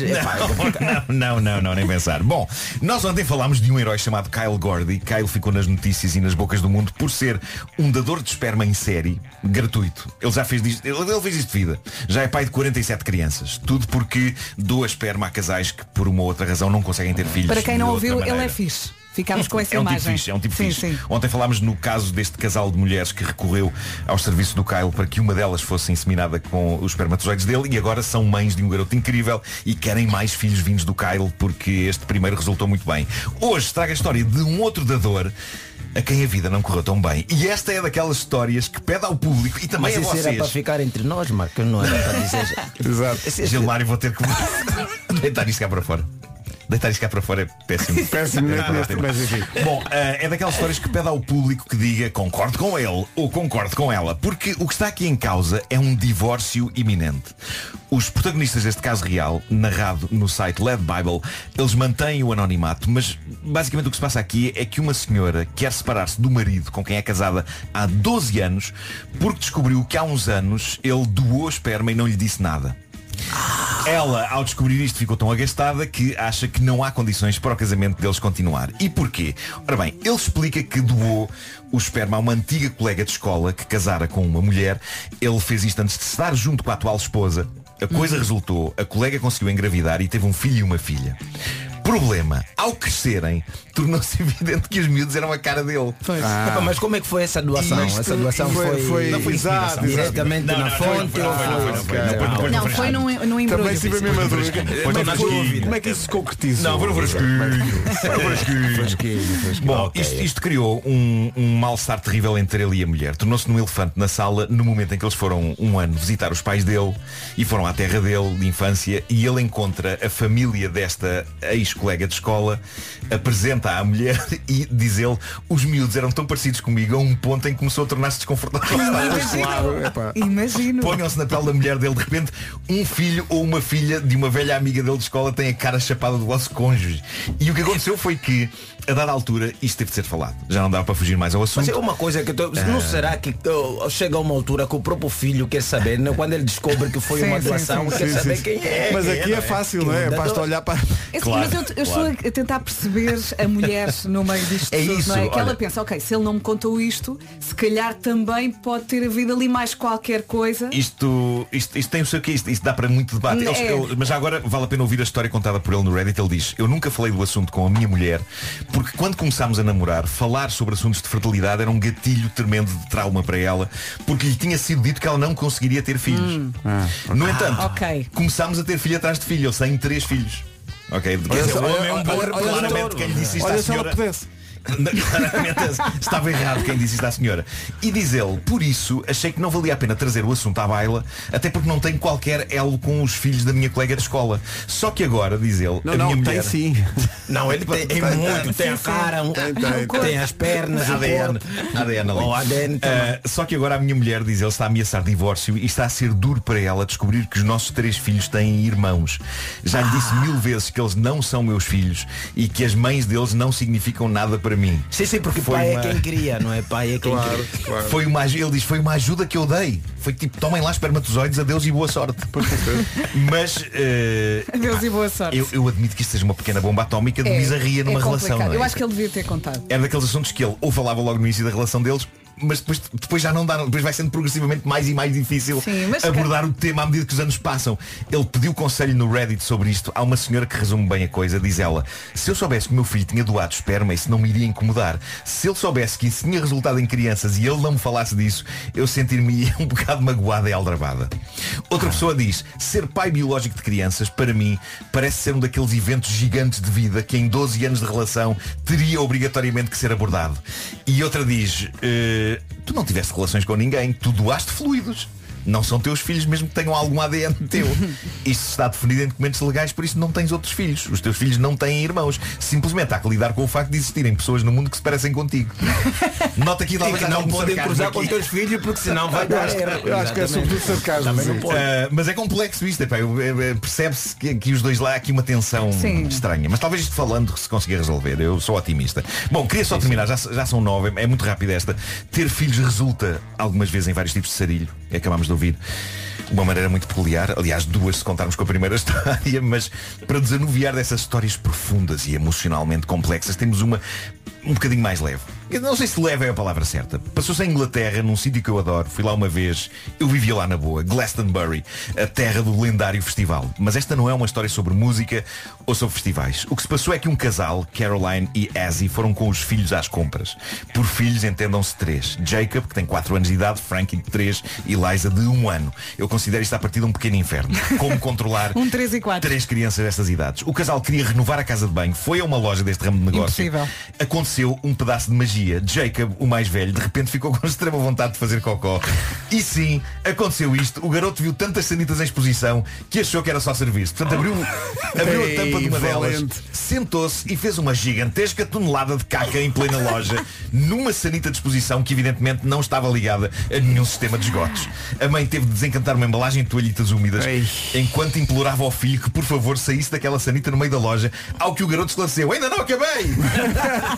Não, não, não, nem pensar. Bom, nós ontem falámos de um herói chamado Kyle Gordy. Kyle ficou nas notícias e nas bocas do mundo por ser um dador de esperma em série, gratuito. Ele já fez disto, ele, ele fez isto de vida. Já é pai de 47 crianças. Tudo porque doa esperma a casais que por uma ou outra razão não conseguem ter filhos. Para quem não ouviu, ele é fixe. Ficámos com essa é um imagem. tipo fixe, é um tipo sim, fixe. Sim. Ontem falámos no caso deste casal de mulheres que recorreu ao serviço do Kyle para que uma delas fosse inseminada com os espermatozoides dele e agora são mães de um garoto incrível e querem mais filhos vindos do Kyle porque este primeiro resultou muito bem. Hoje traga a história de um outro dador a quem a vida não correu tão bem. E esta é daquelas histórias que pede ao público e também Mas a isso era vocês. para ficar entre nós, Marcos, não era para dizer. (laughs) Exato. Gilmário, vou ter que (laughs) deitar isto cá para fora. Deitar isto cá para fora é péssimo. (laughs) Péssimo, É mas enfim. Bom, eh, é daquelas histórias que pede ao público que diga concordo com ele ou concordo com ela, porque o que está aqui em causa é um divórcio iminente. Os protagonistas deste caso real, narrado no site Led Bible, eles mantêm o anonimato, mas basicamente o que se passa aqui é que uma senhora quer separar-se do marido com quem é casada há 12 anos, porque descobriu que há uns anos ele doou esperma e não lhe disse nada. Ela, ao descobrir isto, ficou tão agastada que acha que não há condições para o casamento deles continuar. E porquê? Ora bem, ele explica que doou o esperma a uma antiga colega de escola que casara com uma mulher. Ele fez isto antes de se dar junto com a atual esposa. A coisa resultou, a colega conseguiu engravidar e teve um filho e uma filha. Problema, ao crescerem, tornou-se evidente que os miúdos eram a cara dele. Epá, mas como é que foi essa doação? Isto Essa doação foi- foi, foi- Não foi Exato, diretamente Não, na não, fonte não foi, ou não foi, num, num embrulho. Também tive a mesma dúvida. Como é que é isso se concretizou? Não. Bom, isto, criou um, um mal-estar terrível entre ele e a mulher. Tornou-se num elefante na sala no momento em que eles foram um ano visitar os pais dele e foram à terra dele de infância e ele encontra a família desta ex ex-colega de escola apresenta à mulher (laughs) e diz ele, os miúdos eram tão parecidos comigo a um ponto em que começou a tornar-se desconfortável. Imagino. Ponham-se na pele da mulher dele, de repente, um filho ou uma filha de uma velha amiga dele de escola tem a cara chapada do vosso cônjuge. E o que aconteceu foi que, a dada altura, isto teve de ser falado. Já não dava para fugir mais ao assunto. Mas é uma coisa que tu- não Ah. será que oh, chega a uma altura que o próprio filho quer saber, né? quando ele descobre que foi Sim, uma doação, sim, quer sim, saber sim. quem é. Mas quem aqui é fácil, não é? Basta dá- olhar para. É assim, mas eu, eu estou a tentar perceber a mulher no meio disto É tudo, isso, não é? Que ela olha. pensa, ok, se ele não me contou isto, se calhar também pode ter havido ali mais qualquer coisa. Isto, isto, isto tem o seu que isto, isto dá para muito debate. Eles- É. ele- mas já agora vale a pena ouvir a história contada por ele no Reddit. Ele diz, eu nunca falei do assunto com a minha mulher, porque quando começámos a namorar, falar sobre assuntos de fertilidade era um gatilho tremendo de trauma para ela, porque lhe tinha sido dito que ela não conseguiria ter filhos. Hum. No entanto, ok. começámos a ter filho atrás de filho. Eles têm três filhos. Ok? Olha homem é um bom- claramente quem lhe disse isto Olha à se ela senhora. pudesse. Claramente estava errado quem disse isto à senhora. E diz ele, por isso achei que não valia a pena trazer o assunto à baila, até porque não tenho qualquer elo com os filhos da minha colega de escola. Só que agora, diz ele, Não, a não, minha tem mulher. sim. Não, ele tem, é muito, tem a cara, um- Tem, tem, tem as pernas, ADN. ADN ali. ADN. Ah, só que agora a minha mulher, diz ele, está a ameaçar divórcio e está a ser duro para ela descobrir que os nossos três filhos têm irmãos. Já lhe disse mil vezes que eles não são meus filhos e que as mães deles não significam nada para mim. Sim, sim, porque Foi pai uma- é quem cria, não é? Pai é quem Claro, cria. claro. Foi uma, ele diz, foi uma ajuda que eu dei. Foi tipo, tomem lá espermatozoides, adeus e boa sorte. Mas eh, Adeus e boa sorte. eu, eu admito que isto seja uma pequena bomba atómica de É, bizarria numa é relação. é? Eu acho que ele devia ter contado. Era daqueles assuntos que ele ou falava logo no início da relação deles, mas depois, depois já não dá, depois vai sendo progressivamente mais e mais difícil Sim, abordar o tema à medida que os anos passam. Ele pediu conselho no Reddit sobre isto. Há uma senhora que resume bem a coisa, diz ela, se eu soubesse que o meu filho tinha doado esperma, isso não me iria incomodar. Se ele soubesse que isso tinha resultado em crianças e ele não me falasse disso, eu sentir-me (laughs) um bocado magoada e aldrabada. Outra pessoa diz, ser pai biológico de crianças, para mim, parece ser um daqueles eventos gigantes de vida que em 12 anos de relação teria obrigatoriamente que ser abordado. E outra diz, "Eh, tu não tiveste relações com ninguém, tu doaste fluidos. Não são teus filhos, mesmo que tenham algum ADN (laughs) teu. Isto está definido em documentos legais, por isso não tens outros filhos. Os teus filhos não têm irmãos. Simplesmente há que lidar com o facto de existirem pessoas no mundo que se parecem contigo. (laughs) Nota aqui talvez que não podem cruzar com aqui. os teus filhos porque senão vai dar. Eu acho que é sobretudo sarcasmo. Pode. Uh, mas é complexo isto, eu- eu- percebe-se que, que os dois lá há aqui uma tensão Sim. estranha. Mas talvez isto falando se consiga resolver. Eu sou otimista. Bom, queria só terminar, já, já são nove, é muito rápido esta. Ter filhos resulta algumas vezes em vários tipos de sarilho. Acabámos de ouvir. Uma maneira muito peculiar, aliás duas se contarmos com a primeira (laughs) história, mas para desanuviar dessas histórias profundas e emocionalmente complexas, temos uma um bocadinho mais leve. Eu não sei se leve é a palavra certa. Passou-se em Inglaterra, num sítio que eu adoro. Fui lá uma vez. Eu vivia lá na boa. Glastonbury, a terra do lendário festival. Mas esta não é uma história sobre música ou sobre festivais. O que se passou é que um casal, Caroline e Azzy, foram com os filhos às compras. Por filhos entendam-se três. Jacob, que tem 4 anos de idade, Frankie de 3 e Liza de 1 ano. Eu considero isto a partir de um pequeno inferno. Como controlar (laughs) Um 3 e 4. três crianças destas idades. O casal queria renovar a casa de banho, foi a uma loja deste ramo de negócio. Impossível. Aconteceu um pedaço de magia. Jacob, o mais velho, de repente ficou com extrema vontade de fazer cocó. E sim, aconteceu isto. O garoto viu tantas sanitas em exposição que achou que era só serviço. Portanto, abriu, (laughs) abriu a tampa de uma delas, sentou-se e fez uma gigantesca tonelada de caca em plena loja, numa sanita de exposição que evidentemente não estava ligada a nenhum sistema de esgotos. A mãe teve de desencantar uma embalagem de toalhitas úmidas enquanto implorava ao filho que por favor saísse daquela sanita no meio da loja, ao que o garoto esclareceu, ainda não acabei!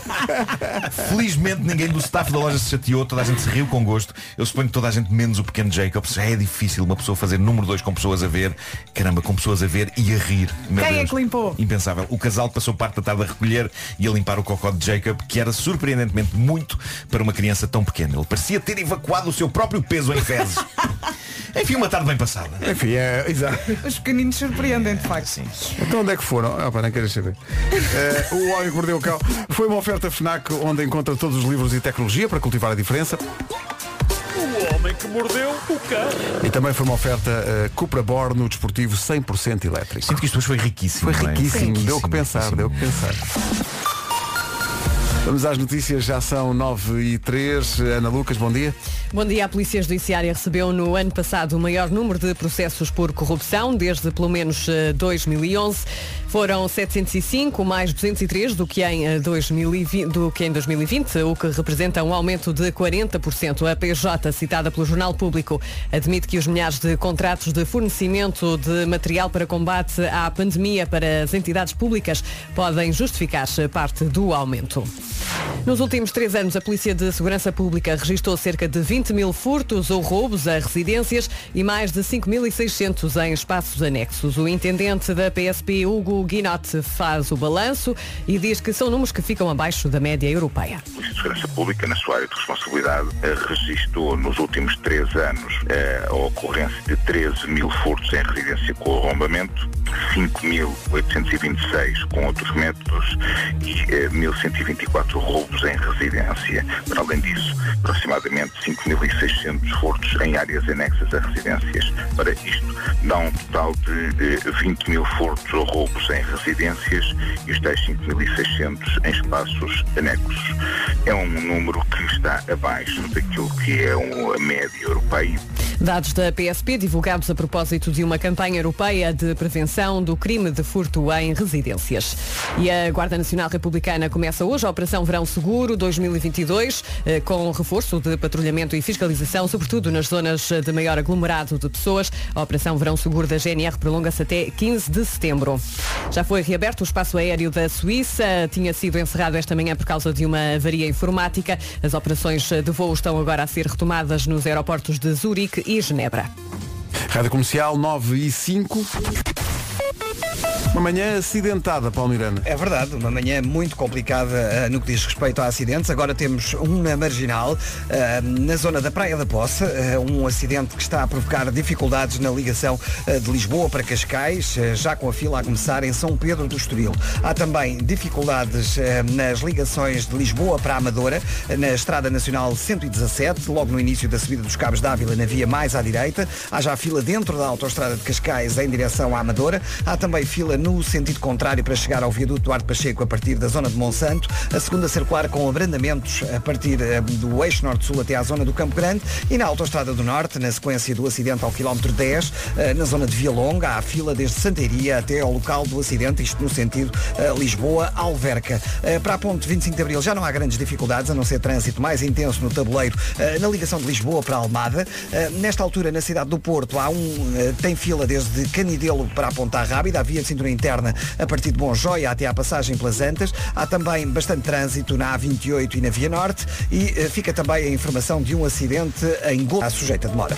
(laughs) Felizmente ninguém do staff da loja se chateou, toda a gente se riu com gosto. Eu suponho que toda a gente, menos o pequeno Jacob, já é difícil uma pessoa fazer número 2 com pessoas a ver. Caramba, com pessoas a ver e a rir. Meu Quem é Deus. que limpou? Impensável. O casal passou parte da tarde a recolher e a limpar o cocó de Jacob, que era surpreendentemente muito para uma criança tão pequena. Ele parecia ter evacuado o seu próprio peso em fezes. (laughs) Enfim, uma tarde bem passada. Enfim, é, exato. Os pequeninos surpreendem, de facto. Sim. Então onde é que foram? Ah, pá, nem queres saber. Eh, o Homem que Mordeu o Cão foi uma oferta FNAC onde encontra todos os livros e tecnologia para cultivar a diferença. O homem que mordeu o cão. E também foi uma oferta eh, Cupra Born no desportivo 100% elétrico. Sinto que isto hoje foi riquíssimo. Foi não é? riquíssimo, Sim. deu o que pensar, deu o que pensar. Vamos às notícias, já são 9 e 3. Ana Lucas, bom dia. Bom dia. A Polícia Judiciária recebeu no ano passado o maior número de processos por corrupção, desde pelo menos eh, 2011. Foram 705 mais 203 do que em, eh, 2020, do que em 2020, o que representa um aumento de 40%. A PJ, citada pelo Jornal Público, admite que os milhares de contratos de fornecimento de material para combate à pandemia para as entidades públicas podem justificar parte do aumento. Nos últimos três anos, a Polícia de Segurança Pública registrou cerca de 20 mil furtos ou roubos a residências e mais de 5.600 em espaços anexos. O intendente da PSP, Hugo Guinote, faz o balanço e diz que são números que ficam abaixo da média europeia. A Segurança Pública, na sua área de responsabilidade, eh, registrou nos últimos três anos eh, a ocorrência de 13 mil furtos em residência com arrombamento, 5.826 com outros métodos e eh, 1.124 roubos em residência. Para além disso, aproximadamente 5.600 furtos em áreas anexas a residências. Para isto, dá um total de eh, 20 mil furtos ou roubos em residências e os tais 5.600 em espaços anexos. É um número que está abaixo daquilo que é a média europeia. Dados da PSP divulgados a propósito de uma campanha europeia de prevenção do crime de furto em residências. E a Guarda Nacional Republicana começa hoje a Operação Verão Seguro 2022, eh, com reforço de patrulhamento e fiscalização, sobretudo nas zonas de maior aglomerado de pessoas. A Operação Verão Seguro da GNR prolonga-se até 15 de setembro. Já foi reaberto o espaço aéreo da Suíça, tinha sido encerrado esta manhã por causa de uma avaria informática. As operações de voo estão agora a ser retomadas nos aeroportos de Zurique e Genebra. Rádio Comercial 9 e 5. Uma manhã acidentada, Paulo Miranda. É verdade, uma manhã muito complicada eh, no que diz respeito a acidentes. Agora temos um na Marginal, eh, na zona da Praia da Poça, eh, um acidente que está a provocar dificuldades na ligação de Lisboa para Cascais, já com a fila a começar em São Pedro do Estoril. Há também dificuldades nas ligações de Lisboa para Amadora, na Estrada Nacional 117, logo no início da subida dos Cabos d'Ávila, na via mais à direita. Há já fila dentro da autoestrada de Cascais em direção à Amadora. Há também fila no sentido contrário para chegar ao viaduto Duarte Pacheco a partir da zona de Monsanto. A segunda circular com abrandamentos a partir eh, do eixo norte-sul até à zona do Campo Grande. E na autoestrada do Norte, na sequência do acidente ao quilómetro 10, eh, na zona de Via Longa, há fila desde Santeiria até ao local do acidente, isto no sentido eh, Lisboa-Alverca. Para a ponte 25 de Abril já não há grandes dificuldades, a não ser trânsito mais intenso no tabuleiro na ligação de Lisboa para Almada. Nesta altura, na cidade do Porto, há um, tem fila desde Canidelo para a Ponta Rábida, a via de cintura interna a partir de Bom Joia até à passagem pelas Antas. Há também bastante trânsito na A28 e na Via Norte e eh, fica também a informação de um acidente em Gol, sujeita de demora.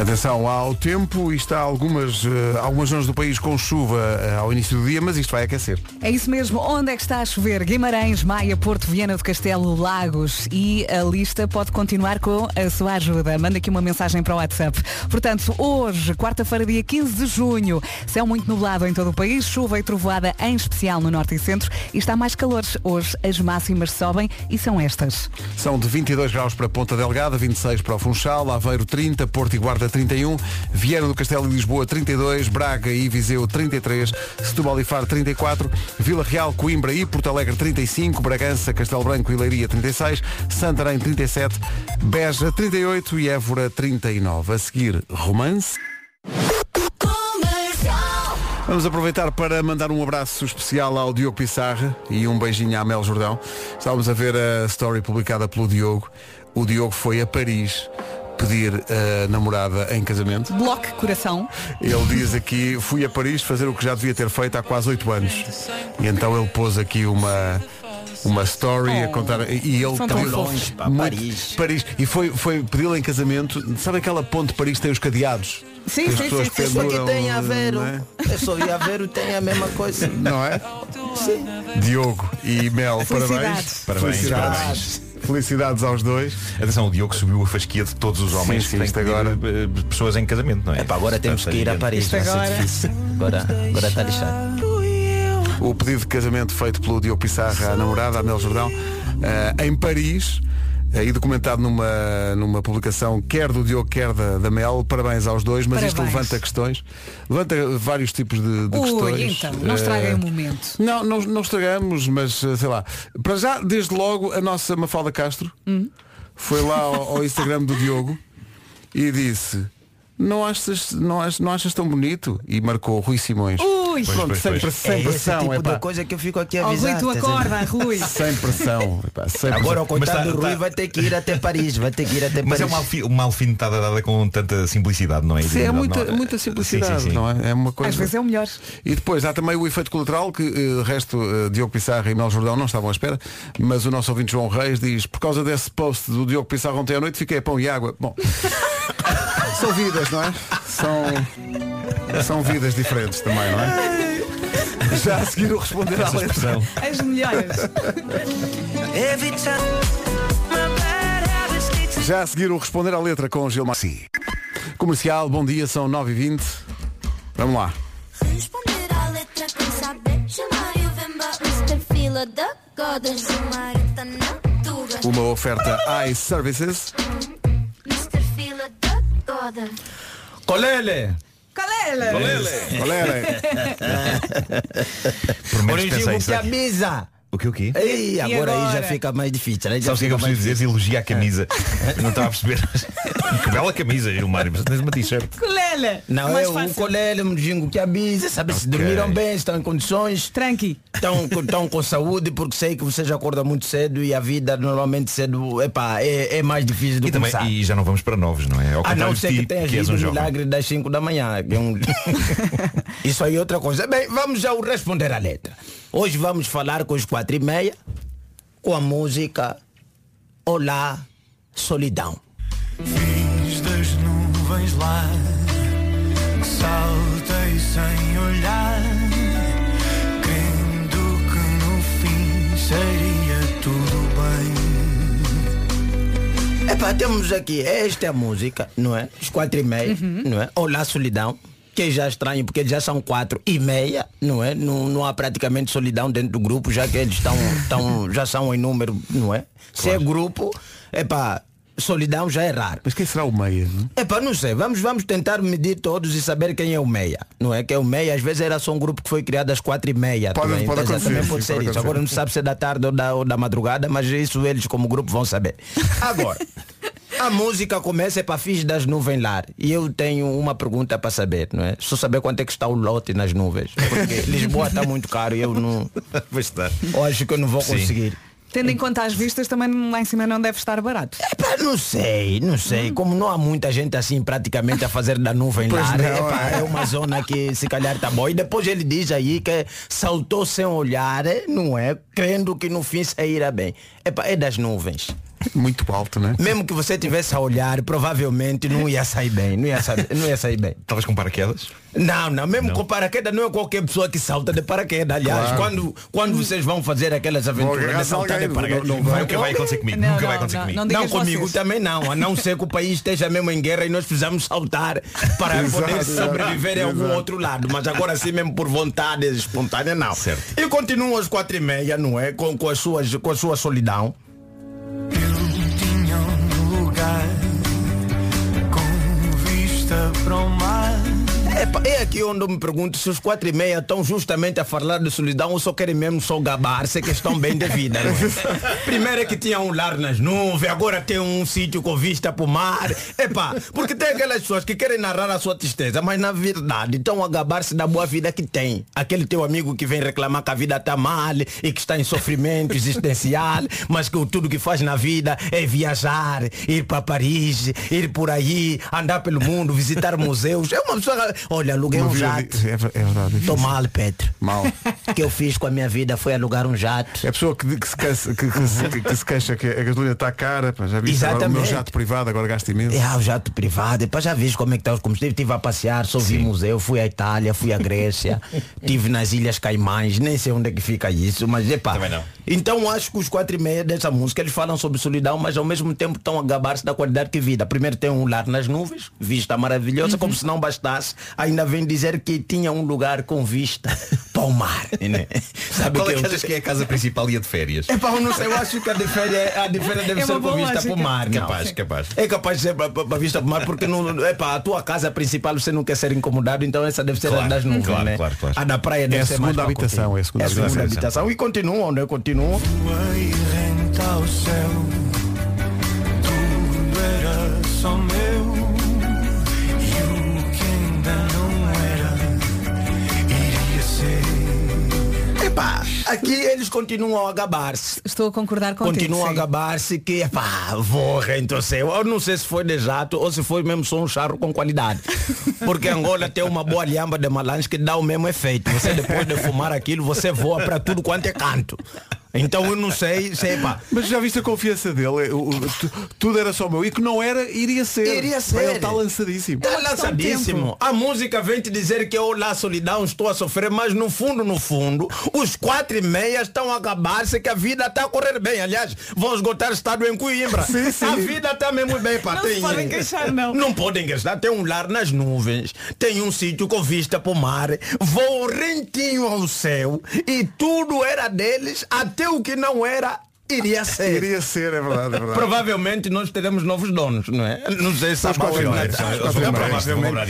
Atenção ao tempo, e está algumas, eh, algumas zonas do país com chuva eh, ao início do dia, mas isto vai aquecer. É isso mesmo. Onde é que está a chover? Guimarães, Maia, Porto, Viana do Castelo, Lagos. E a lista pode continuar com a sua ajuda. Manda aqui uma mensagem para o WhatsApp. Portanto, hoje, quarta-feira, dia 15 de junho, céu muito nublado em todo o país, chuva e trovoada em especial no norte e centro. E está mais calor. Hoje as máximas sobem e são estas. São de 22 graus para Ponta Delgada, 26 para o Funchal, Aveiro 30, Porto e Guarda 31, Viana do Castelo e Lisboa 32, Braga e Viseu 33, Setúbal e Faro 34, Vila Real, Coimbra e Porto Alegre 35, Bragança, Castelo Branco e Leiria 36, Santarém 37, Beja 38 e Évora 39. A seguir, romance. Vamos aproveitar para mandar um abraço especial ao Diogo Pissarra e um beijinho à Mel Jordão. Estávamos a ver a story publicada pelo Diogo. O Diogo foi a Paris pedir a namorada em casamento. Bloco coração. Ele diz aqui, fui a Paris fazer o que já devia ter feito há quase oito anos. E então ele pôs aqui uma uma story a contar e ele São tão pediu- fofos, pá, muito- Paris. Paris e foi foi pedi-la em casamento sabe aquela ponte de Paris que tem os cadeados Sim, Que as sim, pessoas sim, sim. Só que penduram, tem Aveiro. não é? Eu só vi Aveiro tem a mesma coisa. Não é? Sim. Diogo e Mel, parabéns. Felicidades. Parabéns, Felicidades. parabéns. Felicidades aos dois. Atenção, o Diogo subiu a fasquia de todos os homens Sim, sim, que isto têm agora- pedir, eh, pessoas em casamento, não é? Epá, agora temos que ir a Paris. Isto vai ser agora- difícil. Agora, agora está lixado. O pedido de casamento feito pelo Diogo Pissarra à namorada, a Mel Jordão, eh, em Paris, eh, e documentado numa, numa publicação quer do Diogo, quer da, da Mel. Parabéns aos dois, mas isto Parabéns. levanta questões. Levanta vários tipos de, de Ui, questões. então, não estraguem Eh, o momento. Não, não, não estragamos, mas sei lá. Para já, desde logo, a nossa Mafalda Castro Hum? foi lá ao, ao Instagram do Diogo e disse não achas, não, achas, não achas tão bonito? E marcou Rui Simões. Ui! Rui. Pronto, sem, press- sem é esse pressão. tipo epá. de coisa que eu fico aqui a Ó, avisar. Rui, tu estás a ver? acorda, Rui. (laughs) Sem pressão. epá, sem Agora o pressão. Mas coitado tá- do Rui tá- vai ter que ir até Paris, vai ter que ir até Mas Paris. é uma, alfi- uma alfinetada dada com tanta simplicidade, não é? Sim, é Não- muita, não- muita simplicidade, Sim, sim, sim. não é? É uma coisa. Às vezes é o melhor. E depois há também o efeito colateral que eh, resto eh, Diogo Pissarra e Mel Jordão não estavam à espera, mas o nosso ouvinte João Reis diz, por causa desse post do Diogo Pissarra ontem à noite fiquei a pão e água. Bom, são vidas, não é? São, são vidas diferentes também, não é? Já a seguir o responder à letra. expressão. As melhores. Já a seguir o responder à letra com Gilmar. Comercial, bom dia, são 9h20. Vamos lá. Responder à letra quem saber Chamar o Vemba Mr. Fila da Goda Tuga Uma oferta iServices. Mr. Fila da Goda Colele! Calele! Olha, (laughs) Por menos pensei que isso. avisa! O que o quê? Ei, agora, aí agora? já fica mais difícil. Aí já Sabes o que é que eu preciso dizer? Elogia a camisa. (laughs) Não estava a perceber. (laughs) que bela camisa, Gilmar. Mas tens uma t-shirt. Calele! Não, Mais é o fácil. colele, um jingo que avisa, sabe se Ok. dormiram bem, estão em condições, Tranqui. estão, estão (laughs) com saúde, porque sei que vocês acordam muito cedo e a vida normalmente cedo epá, é, é mais difícil do E, que também, e já não vamos para novos, não é? Ao A contrário não de ser ti, que tenha que és um o jovem. milagre das 5 da manhã. que é um- (laughs) (laughs) Isso aí é outra coisa. Bem, vamos já responder a letra. Hoje vamos falar com os quatro e meia, com a música Olá, Solidão. Nuvens lá, saltei sem olhar, crendo que no fim seria tudo bem. Epá, temos aqui, esta é a música, não é? Os quatro e meia, não é? Olá, solidão. Que é já estranho, porque já são quatro e meia, não é? Não, não há praticamente solidão dentro do grupo, já que eles estão, estão, já são em número, não é? Se é grupo, epá, solidão já é raro. Mas quem será o meia? não? Epá, não sei, vamos, vamos tentar medir todos e saber quem é o meia. Não é que é o meia, às vezes era só um grupo que foi criado às quatro e meia. Pode- também. pode Então, também pode ser pode isso. Agora não sabe se é da tarde ou da, ou da madrugada, mas isso eles como grupo vão saber. (laughs) Agora, a música começa é para Fiz das Nuvens Lar. E eu tenho uma pergunta para saber, não é? Só saber quanto é que está o lote nas nuvens. Porque Lisboa está muito caro e eu não. (laughs) Pois está. Acho que eu não vou Sim. Tendo em conta as vistas, também lá em cima não deve estar barato. Epá, não sei, não sei. Como não há muita gente assim praticamente a fazer da nuvem Pois lá, não, epá, é. é uma zona que se calhar tá bom. E depois ele diz aí que saltou sem olhar, não é? Crendo que no fim sairá bem. Epá, é das nuvens. (laughs) Muito alto, né? Mesmo que você tivesse a olhar, provavelmente não ia sair bem. Não ia sair, não ia sair bem. Estavas com paraquedas? Não, não, mesmo com paraquedas não é qualquer pessoa que salta de paraquedas. Aliás, Claro. quando, quando vocês vão fazer aquelas aventuras agarrar de saltar de paraquedas, não- não vai. Nunca vai acontecer comigo. Não, Nunca vai não, acontecer não, comigo. Não, digas comigo vocês. também não, a não ser que o país esteja mesmo em guerra e nós precisamos saltar para Exato, poder exato, sobreviver em algum exato. outro lado. Mas agora sim mesmo por vontade espontânea não. Certo. E continuam às quatro e meia, não é? Com, com, as suas, com a sua solidão. Epa, é aqui onde eu me pergunto se os quatro e meia estão justamente a falar de solidão ou só querem mesmo só gabar-se que estão bem de vida. é? (laughs) Primeiro é que tinha um lar nas nuvens, agora tem um sítio com vista para o mar. Epá, porque tem aquelas pessoas que querem narrar a sua tristeza, mas na verdade estão a gabar-se da boa vida que tem. Aquele teu amigo que vem reclamar que a vida está mal e que está em sofrimento existencial, mas que tudo que faz na vida é viajar, ir para Paris, ir por aí, andar pelo mundo, visitar museus. É uma pessoa. Olha, aluguei Uma um jato. É, é verdade. Difícil. mal, Pedro. Mal. O que eu fiz com a minha vida foi alugar um jato. É a pessoa que, que se, queixa, que, que se, que se queixa que a gasolina está cara, pá, já viste agora o meu jato privado, agora gasto imenso. É, o jato privado, depois já viste como é que está os combustíveis. Estive a passear, só vi museu, fui à Itália, fui à Grécia, (laughs) estive nas Ilhas Caimães, nem sei onde é que fica isso, mas epá. Também não. Então acho que os quatro e meia dessa música eles falam sobre solidão, mas ao mesmo tempo estão a gabar-se da qualidade que vida. Primeiro tem um lar nas nuvens, vista maravilhosa, como se não bastasse, ainda vem dizer que tinha um lugar com vista para o mar. (laughs) Né? Sabe Qual é que que eu- achas que é a casa principal e a de férias? é pá, eu não sei, eu acho que a de férias, a de férias deve É ser com vista lógica. para o mar. não. Capaz, capaz. É capaz de ser para para vista para o mar, porque não, é pá, a tua casa principal você não quer ser incomodado, então essa deve ser Claro, a das nuvens, claro, né? claro, claro. A da praia deve a ser segunda mais para habitação, é a segunda é a segunda habitação. habitação. E continuam, né? Continuam. Renta céu. Era só meu. Aqui eles continuam a gabar-se. Estou a concordar contigo. Continuam a sim. gabar-se que, pá, vou rentorcer. Eu não sei se foi de jato ou se foi mesmo só um charro com qualidade. Porque Angola tem uma boa lhamba de malange que dá o mesmo efeito. Você depois de fumar aquilo, você voa para tudo quanto é canto. Então eu não sei, sei pá. Mas já viste a confiança dele? O- o- tu- tudo era só meu. E que não era, iria ser. Iria ser. Ele está lançadíssimo. Está lançadíssimo. A música vem te dizer que eu lá solidão estou a sofrer, mas no fundo, no fundo, os quatro e meia estão a acabar-se que a vida está a correr bem. Aliás, vão esgotar estado em Coimbra. Sim, sim. A vida está mesmo bem, pá. Não se podem queixar, não. Não podem queixar. Tem um lar nas nuvens, tem um sítio com vista para o mar, voam rentinho ao céu e tudo era deles, até o que não era, iria (laughs) ser. Iria ser, é verdade, é verdade. Provavelmente nós teremos novos donos, não é? Não sei se comprar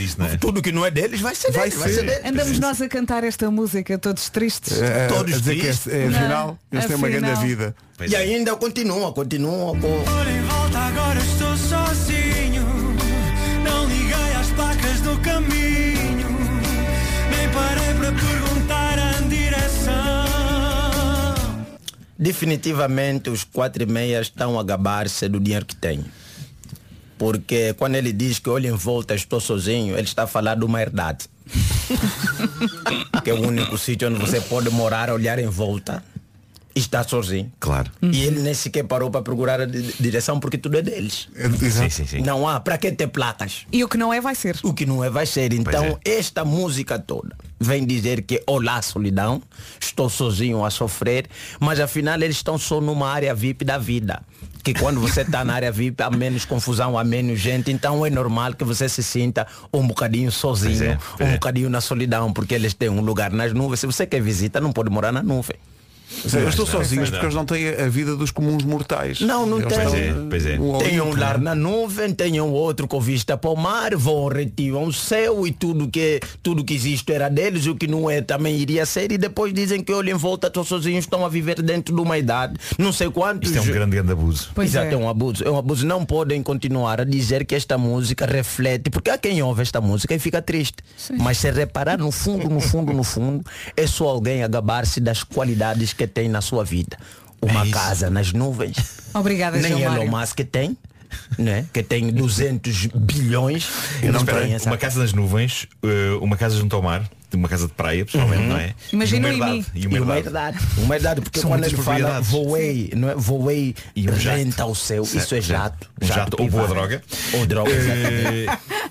isto, não é? Tudo que não é deles vai ser Vai deles, vai ser. ser deles. Andamos nós a cantar esta música todos tristes. É, Todos a dizer que tristes. é, é, Não, afinal, eles têm uma grande vida. Pois E é. ainda continua, continua com. em volta agora estou sozinho. Definitivamente os quatro e meia estão a gabar-se do dinheiro que têm. Porque quando ele diz que olha em volta, estou sozinho, ele está a falar de uma herdade. (laughs) que é o único sítio onde você pode morar, olhar em volta e estar sozinho. Claro. E ele nem sequer parou para procurar a di- direção porque tudo é deles. Sim, sim, sim. Não há, para que ter placas? E o que não é vai ser. O que não é vai ser. Então, é. esta música toda vem dizer que olá solidão, estou sozinho a sofrer, mas afinal eles estão só numa área VIP da vida. Que quando você está na área VIP há menos confusão, há menos gente, então é normal que você se sinta um bocadinho sozinho, é, um é. bocadinho na solidão, porque eles têm um lugar nas nuvens. Se você quer visita, não pode morar na nuvem. Ou seja, eles estão Pois é, sozinhos é. porque eles não têm a vida dos comuns mortais. Não, não Eles tem. estão Pois é, pois é. Tem um Olimpo. lar na nuvem, tem um outro com vista para o mar, vão retiram o céu e tudo que, tudo que existe era deles, o que não é também iria ser, e depois dizem que olhem em volta, estão sozinhos, estão a viver dentro de uma idade, não sei quantos. Isto é um grande, grande abuso. Pois Exato, é. é um abuso. É um abuso. Não podem continuar a dizer que esta música reflete, porque há quem ouve esta música e fica triste. Mas se reparar no fundo, no fundo, no fundo, é só alguém a gabar-se das qualidades que tem na sua vida. Uma É casa nas nuvens. Obrigada, Nem Gilmário. Elon Musk tem, né? que tem 200 bilhões. Eu não tem essa. uma casa nas nuvens, eh, uma casa junto ao mar, uma casa de praia, pessoalmente, não é? Imagina e uma herdade. E uma herdade. Uma herdade, porque São quando ele fala voei, não é? voei E um jato. renta ao céu, Certo, isso é jato. Um jato ou boa droga. Ou droga. Eh,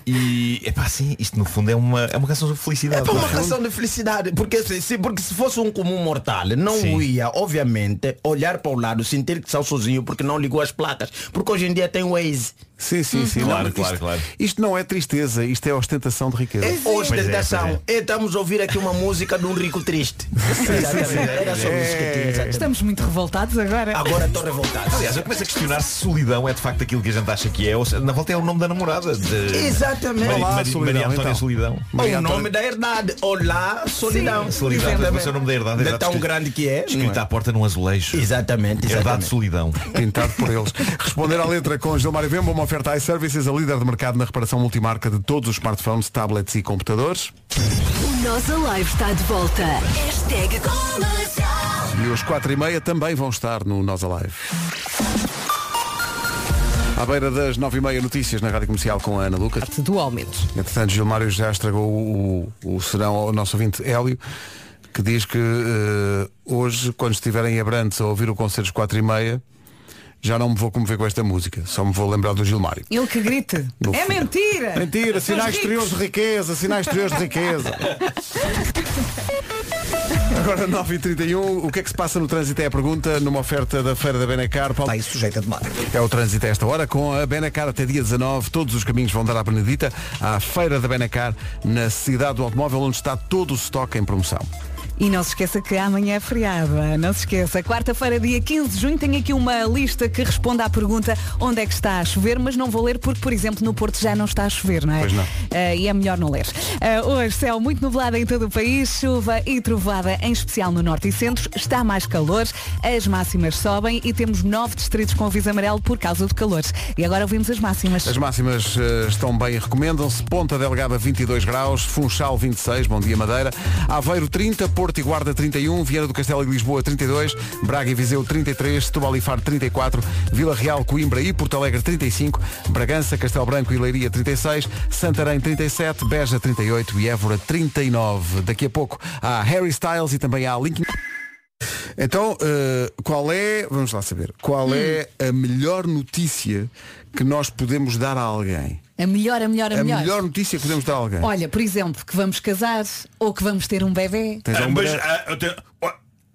e é pá, sim, isto no fundo é uma, é uma canção de felicidade. É uma canção de felicidade, porque se, porque se fosse um comum mortal, não Sim. ia, obviamente, olhar para o lado, sentir que está sozinho porque não ligou as placas. Porque hoje em dia tem o Waze. Sim, sim, sim. Claro, Não, claro, isto, claro. Isto não é tristeza, isto é ostentação de riqueza. É ostentação. E Estamos a ouvir aqui uma música de um rico triste. (laughs) Exatamente. Era só isso que tinha. exatamente. Estamos muito revoltados agora. Agora estou revoltado. Aliás, eu começo a questionar se solidão é de facto aquilo que a gente acha que é, ou se, na volta é o nome da namorada. De... Exatamente. Maria, Olá, Maria, solidão, Maria Antónia então. Solidão. o nome da herdade. Olá, solidão. Sim, solidão. Exatamente. É o nome da herdade, De exato, tão escrito- grande que é. Escrita é? à porta num azulejo. Exatamente, Herdade exatamente. de solidão. Pintado por eles. Responder à letra com Gilmário Vemba, uma oferta iServices, a líder de mercado na reparação multimarca de todos os smartphones, tablets e computadores. O Nós Alive está de volta. Hashtag comercial. E os 4 e meia também vão estar no Nós Alive. À beira das 9 e meia notícias na Rádio Comercial com a Ana Lucas. Do aumento. Entretanto, Gilmário já estragou o, o serão ao nosso ouvinte Hélio, que diz que eh, hoje, quando estiverem em Abrantes a ouvir o concerto dos 4 e meia, já não me vou comover com esta música, só me vou lembrar do Gilmário. Ele que grite. No é mentira. Mentira, sinais exteriores de riqueza, sinais exteriores de riqueza. Agora 9h31, o que é que se passa no trânsito é a pergunta, numa oferta da Feira da Benacar. Paulo... Está sujeita de mar. É o trânsito a esta hora, com a Benacar até dia 19, todos os caminhos vão dar à Benedita, à Feira da Benacar, na cidade do automóvel, onde está todo o estoque em promoção. E não se esqueça que amanhã é feriado. Não se esqueça. Quarta-feira, dia 15 de junho, tenho aqui uma lista que responde à pergunta onde é que está a chover, mas não vou ler porque, por exemplo, no Porto já não está a chover, não é? Pois não. Ah, e é melhor não ler. Ah, hoje, céu muito nublado em todo o país, chuva e trovoada, em especial no norte e centro. Está mais calor, as máximas sobem e temos nove distritos com aviso amarelo por causa do calor. E agora ouvimos as máximas. As máximas eh, estão bem, recomendam-se. Ponta Delgada 22 graus, Funchal 26, bom dia Madeira. Aveiro 30, Porto Porto e Guarda 31, Viana do Castelo e Lisboa 32, Braga e Viseu 33, Setúbal e Faro 34, Vila Real, Coimbra e Porto Alegre 35, Bragança, Castelo Branco e Leiria 36, Santarém 37, Beja 38 e Évora 39. Daqui a pouco há Harry Styles e também há Linkin então, eh, qual é, vamos lá saber, qual é a melhor notícia que nós podemos dar a alguém? A melhor, a melhor, a, A melhor. melhor notícia que podemos dar a alguém? Olha, por exemplo, que vamos casar ou que vamos ter um bebê. Tens alguma Ambas, de- ah, eu tenho-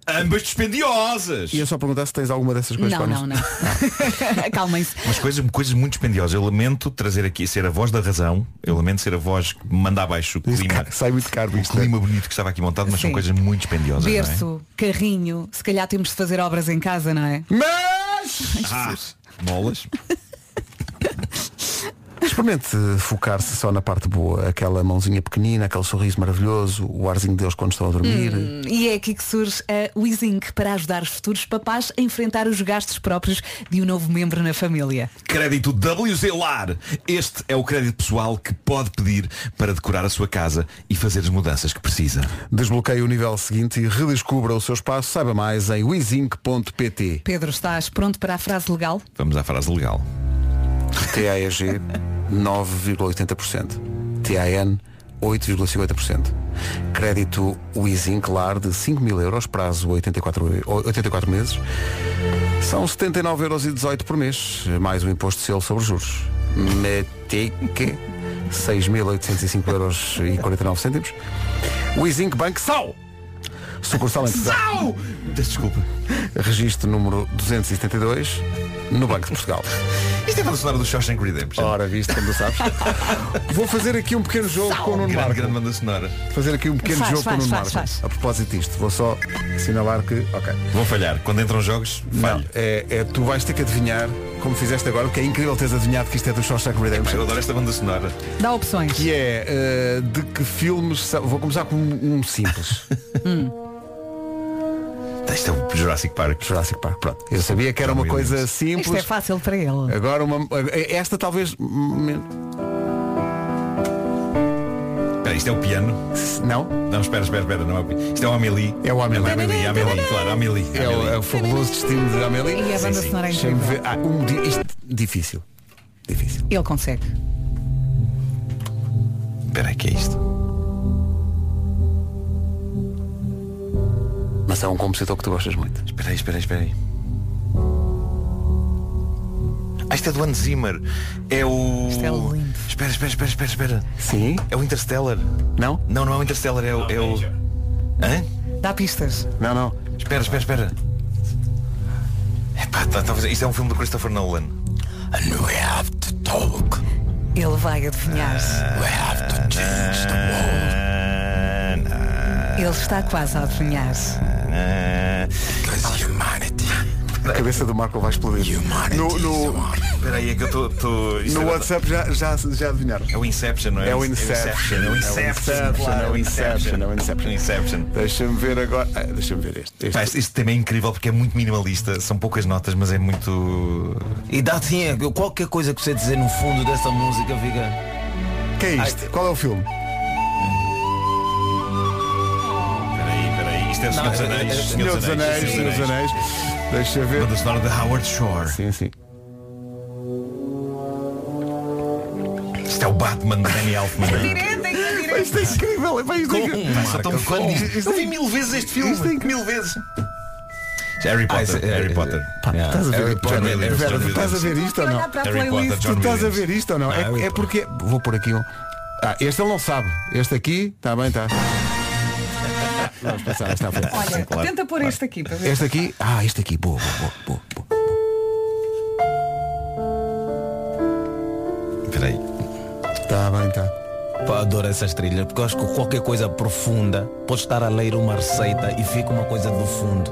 ambas dispendiosas. Ia só perguntar se tens alguma dessas coisas Não, para não, nos- não. (laughs) Acalmem-se. Mas coisas, coisas muito dispendiosas. Eu lamento trazer aqui, ser a voz da razão. Eu lamento ser a voz que manda abaixo o clima. (laughs) Sai muito caro O clima bonito que estava aqui montado, mas são Sim. coisas muito dispendiosas. não é? Berço, carrinho, se calhar temos de fazer obras em casa, não é? Mas! Ah, molas. (laughs) Experimente focar-se só na parte boa, aquela mãozinha pequenina, aquele sorriso maravilhoso, o arzinho deles quando estão a dormir. Hum, e é aqui que surge a WeZink para ajudar os futuros papás a enfrentar os gastos próprios de um novo membro na família. Crédito WZ Lar. Este é o crédito pessoal que pode pedir para decorar a sua casa e fazer as mudanças que precisa. Desbloqueie o nível seguinte e redescubra o seu espaço. Saiba mais em wizink.pt. Pedro, estás pronto para a frase legal? Vamos à frase legal. TAEG 9,80%. TAN 8,50%. Crédito Wizink Lar de 5 mil euros, prazo 84, e- 84 meses. São 79,18 euros por mês, mais o imposto de selo sobre juros. Metique 6.805 euros e 49 cêntimos. Wizink Bank Sal! Sucursal em Portugal. Sal! Desculpa. Registro número 272 no Banco de Portugal. Isto é para sonora do Shawshank Redemption. Ora, viste como tu sabes. (laughs) Vou fazer aqui um pequeno jogo com o Nuno Grande, Marco. grande banda sonora. Fazer aqui um pequeno Faz, jogo faz, com o Nuno faz, Marco. faz. A propósito disto, vou só assinalar que. Ok. Vou falhar. Quando entram jogos, falho. Não, é, é, tu vais ter que adivinhar, como fizeste agora, porque é incrível teres adivinhado que isto é do Shawshank Eu Redemption. adoro esta banda sonora. Dá opções. Que é eh, de que filmes são. Vou começar com um, um simples. (laughs) Isto é o Jurassic Park. Jurassic Park, pronto. Eu sabia que era uma coisa simples. Isto é fácil para ele. Agora uma. Esta talvez. Espera, isto é o piano? Não? Não, espera, espera, espera. Não é o piano. Isto é o Amélie. É o Amélie. É o Amélie, Amélie, claro, Amélie. É o, é o fabuloso destino de Amélie. E a banda Sim, sim. sonora é ver. Ah, um isto, difícil. Difícil. Ele consegue. Espera aí, que é isto? Mas é um compositor que tu gostas muito. Espera aí, espera aí, espera aí. Ah, isto é do Hans Zimmer. É o. Isto é lindo. Espera, espera, espera, espera, espera. Sim? É o Interstellar. Não? Não, não é o Interstellar, é o. É o... Hã? Dá pistas. Não, não. Espera, espera, espera. Epá, tá, talvez- isto é um filme do Christopher Nolan. And we have to talk. Ele vai adivinhar. We have to change the world. Ele está quase a adivinhar. Humanity. A cabeça do Marco vai explodir. No, no, Espera aí, é que eu estou. tô- no WhatsApp já, já, já adivinharam. É o Inception, não é? É o Inception. É o Inception, É o Inception. É o Inception. Inception. Deixa-me ver agora. Ah, Deixa-me ver este. este. Pá, este, este tema é incrível porque é muito minimalista, são poucas notas, mas é muito. E dá assim, é, qualquer coisa que você dizer no fundo dessa música fica. Que é isto? Qual é o filme? Isto é o Senhor dos Anéis. Senhor dos Anéis. Senhor dos Anéis. Deixa ver. Banda sonora de Howard Shore. Sim, sim. Isto é o Batman de Danny Elfman. Isto é incrível. é Isto é incrível. Pá, sou tão fã. Isto Eu é- vi mil vezes este filme. Isto é incrível. Mil vezes. Harry Ah, Potter. isso é- Harry é- Potter. Pá, Estás a ver, Harry John Potter, Williams. Vera, John tu estás a ver isto ou não? Harry Potter. John Tu estás a ver isto ou não? Ah, É, Harry é porque. Vou pôr aqui um. Ah, este ele não sabe. Este aqui, está bem, está. Vamos passar esta à frente. Olha, claro. tenta pôr este aqui para ver. Este aqui. Ah, este aqui. Boa, boa, boa, boa. boa. Espera aí. Está bem, está. Pá, adoro essas trilhas, porque eu acho que qualquer coisa profunda pode estar a ler uma receita e fica uma coisa do fundo.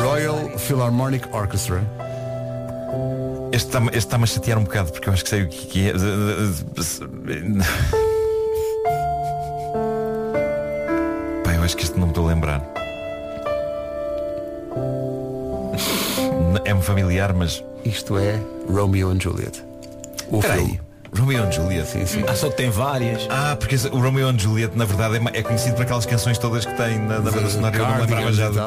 Royal Philharmonic Orchestra. Este está-me está-me a chatear um bocado porque eu acho que sei o que que é. Acho que este não me estou a lembrar. É-me familiar, mas. Isto é Romeo and Juliet. O Espera filme. Romeo and Juliet. Sim, sim. Ah, só que tem várias. Ah, porque o Romeo and Juliet na verdade é, é conhecido por aquelas canções todas que tem na, na banda sonora. Eu não me lembrava já do,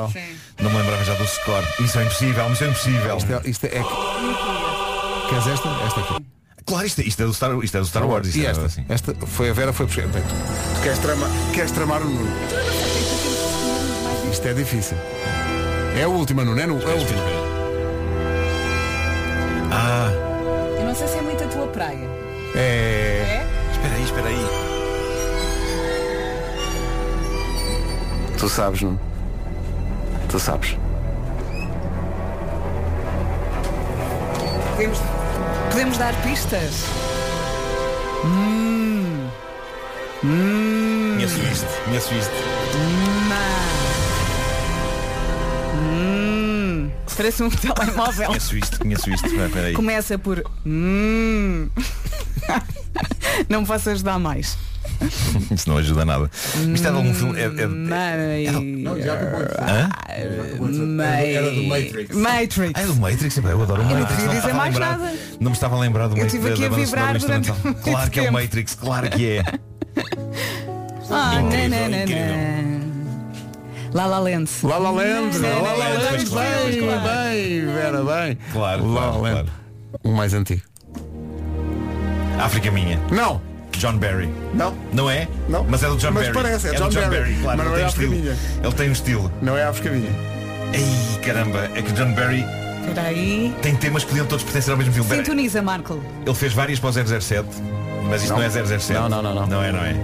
não me lembrava já do score. Isso é impossível, isso é impossível. Isto é, isto é... Queres esta? Esta aqui. Claro, isto, isto é do Star, isto é do Star Wars. Isto E é esta? assim. Esta foi a Vera, foi buscar. Bem, tu, queres, tramar, queres tramar o Nuno? Isto é difícil. É a última, Nuno, é, no, é a última. Ah, Eu não sei se é muito a tua praia. É. espera aí, espera aí. Tu sabes, Nuno? Tu sabes. Podemos, podemos dar pistas? Hum. Hum. Conheço isto, conheço isto. Hum. Parece um (laughs) telemóvel. Conheço isto, conheço isto. Espera, espera aí. Começa por. Hum. Não me posso ajudar mais. (laughs) Isso não ajuda nada. Isto é de algum filme. É, é, Mãe. Era do Matrix. Matrix. Ah, é do Matrix? Eu adoro o Eu não Matrix. queria me dizer mais lembrar- nada. Não me estava a lembrar do Eu Matrix. estive da- aqui a vibrar durante (laughs) Claro que é o. Matrix, claro que é. (laughs) Ah, Incrível, nananana. incrível. La La Land. La La Land, Nananana. La La Land, Pois claro, pois bem, bem, Vera, bem. Claro, La La Land. Um mais antigo. África Minha. Não. John Barry. Não. Não é? Não. Mas é do John Mas Barry. parece, é do John John Barry. Barry, claro. Mas não ele é tem um África estilo. Minha. Ele tem um estilo. Não é África Minha. Ei, caramba, é que John Barry Espera aí. tem temas que podiam todos pertencer ao mesmo filme. Sintoniza, Marco. Ele fez várias para o 007, mas isto não, Não. é 007. Não, não, não, não. Não é, não é.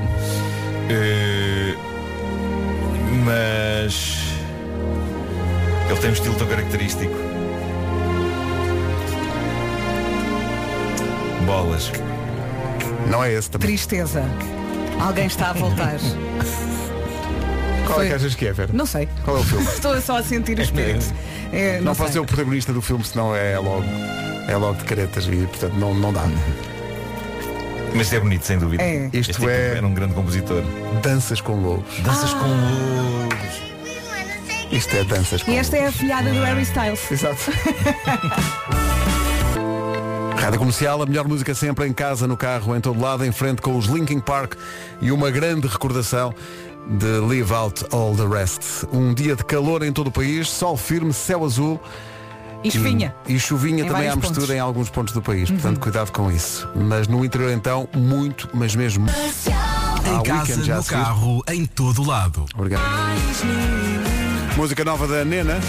Eh, mas ele tem um estilo tão característico. Bolas. Não é esse também. Tristeza. Alguém está a voltar. (laughs) Qual é que achas que é, Vera? Não sei. Qual é o filme? (laughs) Estou só a sentir o espírito. É, Não, não pode sei. ser o protagonista do filme, senão é logo. É logo de caretas e portanto não, não dá. Mas isto é bonito, sem dúvida. É. Este Isto tipo é- era um grande compositor. Danças com lobos. Danças com lobos. Isto é danças com E esta é a filhada do Harry Styles. Exato. (laughs) Rádio Comercial, a melhor música sempre em casa, no carro, em todo lado, em frente com os Linkin Park e uma grande recordação de Leave Out All the Rest. Um dia de calor em todo o país, sol firme, céu azul. E chuvinha. E, e chuvinha Em também à mistura pontos. em alguns pontos do país. Uhum. Portanto, cuidado com isso. Mas no interior então, muito, mas mesmo. Em casa, no carro, em todo lado. Obrigado. Música nova da Nena.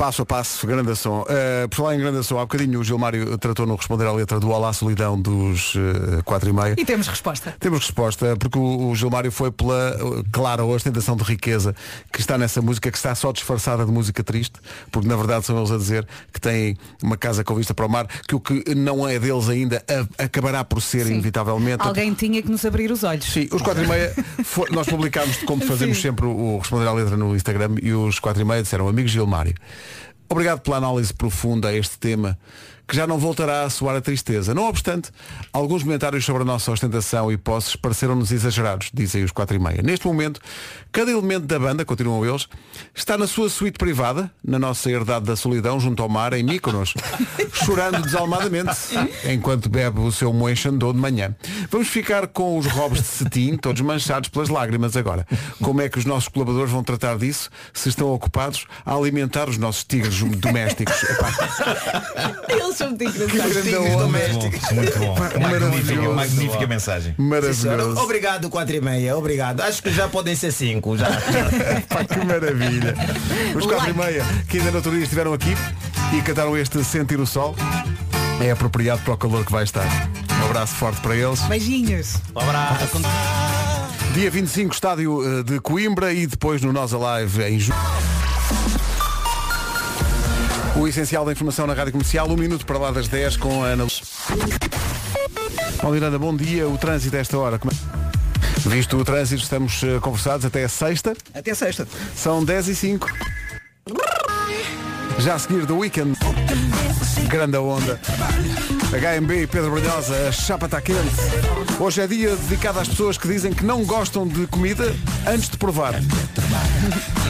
Passo a passo, grande som. Uh, por falar em grande som, há bocadinho o Gilmário tratou no responder à letra do Olá Solidão dos uh, 4 e meia. E temos resposta. Temos resposta, porque o, o Gilmário foi pela uh, clara ostentação de riqueza que está nessa música, que está só disfarçada de música triste, porque na verdade são eles a dizer que têm uma casa com vista para o mar, que o que não é deles ainda a- acabará por ser Sim. inevitavelmente. Alguém tinha que nos abrir os olhos. Sim, os 4 e meia, nós publicámos como (laughs) fazemos Sim. sempre o, o responder à letra no Instagram e os 4 e meia disseram, amigo Gilmário, obrigado pela análise profunda a este tema que já não voltará a soar a tristeza. Não obstante, alguns comentários sobre a nossa ostentação e posses pareceram-nos exagerados, dizem os 4 e meia. Neste momento, cada elemento da banda, continuam eles, está na sua suíte privada, na nossa herdade da solidão, junto ao mar, em Mykonos, (laughs) chorando desalmadamente, enquanto bebe o seu Chandon de manhã. Vamos ficar com os robos de cetim, todos manchados pelas lágrimas agora. Como é que os nossos colaboradores vão tratar disso se estão ocupados a alimentar os nossos tigres domésticos? (laughs) Eles são muito grande engraçados. onda. Muito bom. Magnífica, Maravilhoso. magnífica mensagem. Maravilhoso. Obrigado, 4 e meia. Obrigado. Acho que já podem ser 5 já. (laughs) Pá, que maravilha. Os 4 e meia que ainda no outro dia estiveram aqui e cantaram este Sentir o Sol. É apropriado para o calor que vai estar. Um abraço forte para eles. Beijinhos. Um abraço. Dia 25, estádio eh, de Coimbra e depois no Nós Alive em julho. O essencial da informação na Rádio Comercial, um minuto para lá das 10 com a Ana. Paulo Miranda, bom dia. O trânsito a esta hora. é- Visto o trânsito, estamos eh, conversados até sexta. Até sexta. São 10 e 5. Já a seguir do weekend. Grande onda. HMB e Pedro Brunhosa, a chapa está quente. Hoje é dia dedicado às pessoas que dizem que não gostam de comida antes de provar.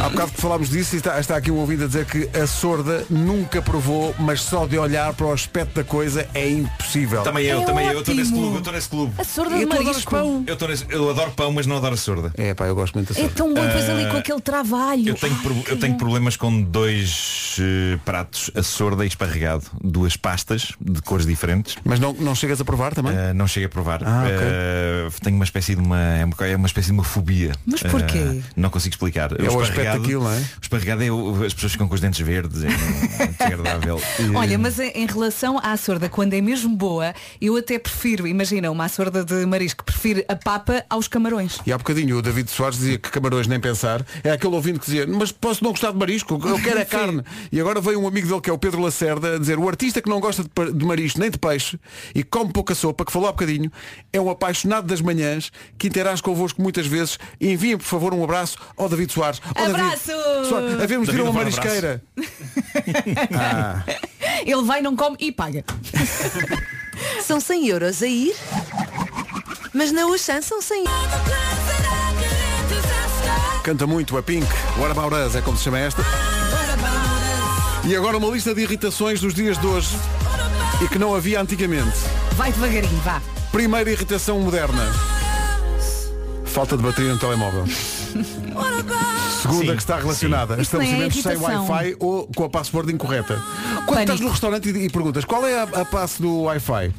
Há bocado que falámos disso e está, está aqui um ouvido a dizer que a sorda nunca provou, mas só de olhar para o aspecto da coisa é impossível. Também eu, É também eu. Eu estou nesse ótimo. clube, eu estou nesse clube. A sorda de E tu adoras marisco. pão? Eu, estou nesse- eu adoro pão, mas não adoro a sorda. É pá, eu gosto muito da É sorda. tão bom depois ali Ah, com aquele trabalho. Eu tenho, pro- eu tenho problemas com dois eh, pratos, a sorda e esparregado. Duas pastas de cores diferentes. Mas não, não chegas a provar também? Eh, não chego a provar. Ah, ok. Eh, tenho uma espécie de uma, é uma, é uma espécie de uma fobia. Mas porquê? Eh, não consigo explicar. É o aspecto daquilo, não é? O esparregado é o- as pessoas ficam com os dentes verdes, é (laughs) desagradável. Olha, mas em relação à sorda, quando é mesmo boa, eu até prefiro, imagina, uma sorda de marisco, prefiro a papa aos camarões. E há bocadinho o David Soares dizia que camarões nem pensar. É aquele ouvinte que dizia, mas posso não gostar de marisco, eu quero é (laughs) carne. E agora veio um amigo dele que é o Pedro Lacerda a dizer, o artista que não gosta de, de marisco nem de peixe e come pouca sopa, que falou há bocadinho, é um apaixonado das manhãs que interage convosco muitas vezes. E enviem, por favor, um abraço ao David Soares. Ó, David, Abraço! Soares, havemos de ir uma um abraço. marisqueira. Ah. (laughs) Ele vai, não come e paga. (laughs) São 100 euros a ir, mas na Oxã são 100 Canta muito a Pink. What About Us é como se chama esta. E agora uma lista de irritações dos dias de hoje e que não havia antigamente. Vai devagarinho, vá. Primeira irritação moderna. Falta de bateria no telemóvel. (laughs) Segunda que está relacionada nem é estabelecimentos sem irritação. Wi-Fi ou com a password incorreta. Quando estás no restaurante e, e perguntas qual é a, a passe do Wi-Fi?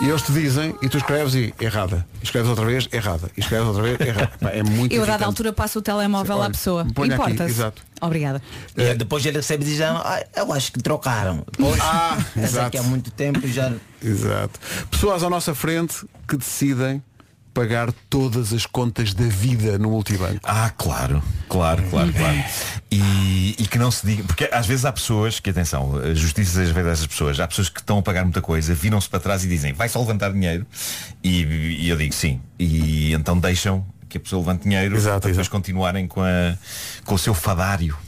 E eles te dizem e tu escreves e errada. Escreves outra vez, errada. E escreves outra vez, errada. (laughs) Pá, É muito Eu, a dada altura, passo o telemóvel Olha, à pessoa. Importa-se. exato. Obrigada. E depois ele recebe e diz, ah, eu acho que trocaram. Depois, Ah, (laughs) essa exato. aqui há muito tempo já. Exato. Pessoas à nossa frente que decidem pagar todas as contas da vida no multibanco. Ah, claro, claro, claro, claro. E, e que não se diga, porque às vezes há pessoas, que atenção, a justiça seja feita dessas pessoas, há pessoas que estão a pagar muita coisa, viram-se para trás e dizem, vai só levantar dinheiro. E, e eu digo sim. E então deixam que a pessoa levante dinheiro para depois continuarem com, a, com o seu fadário.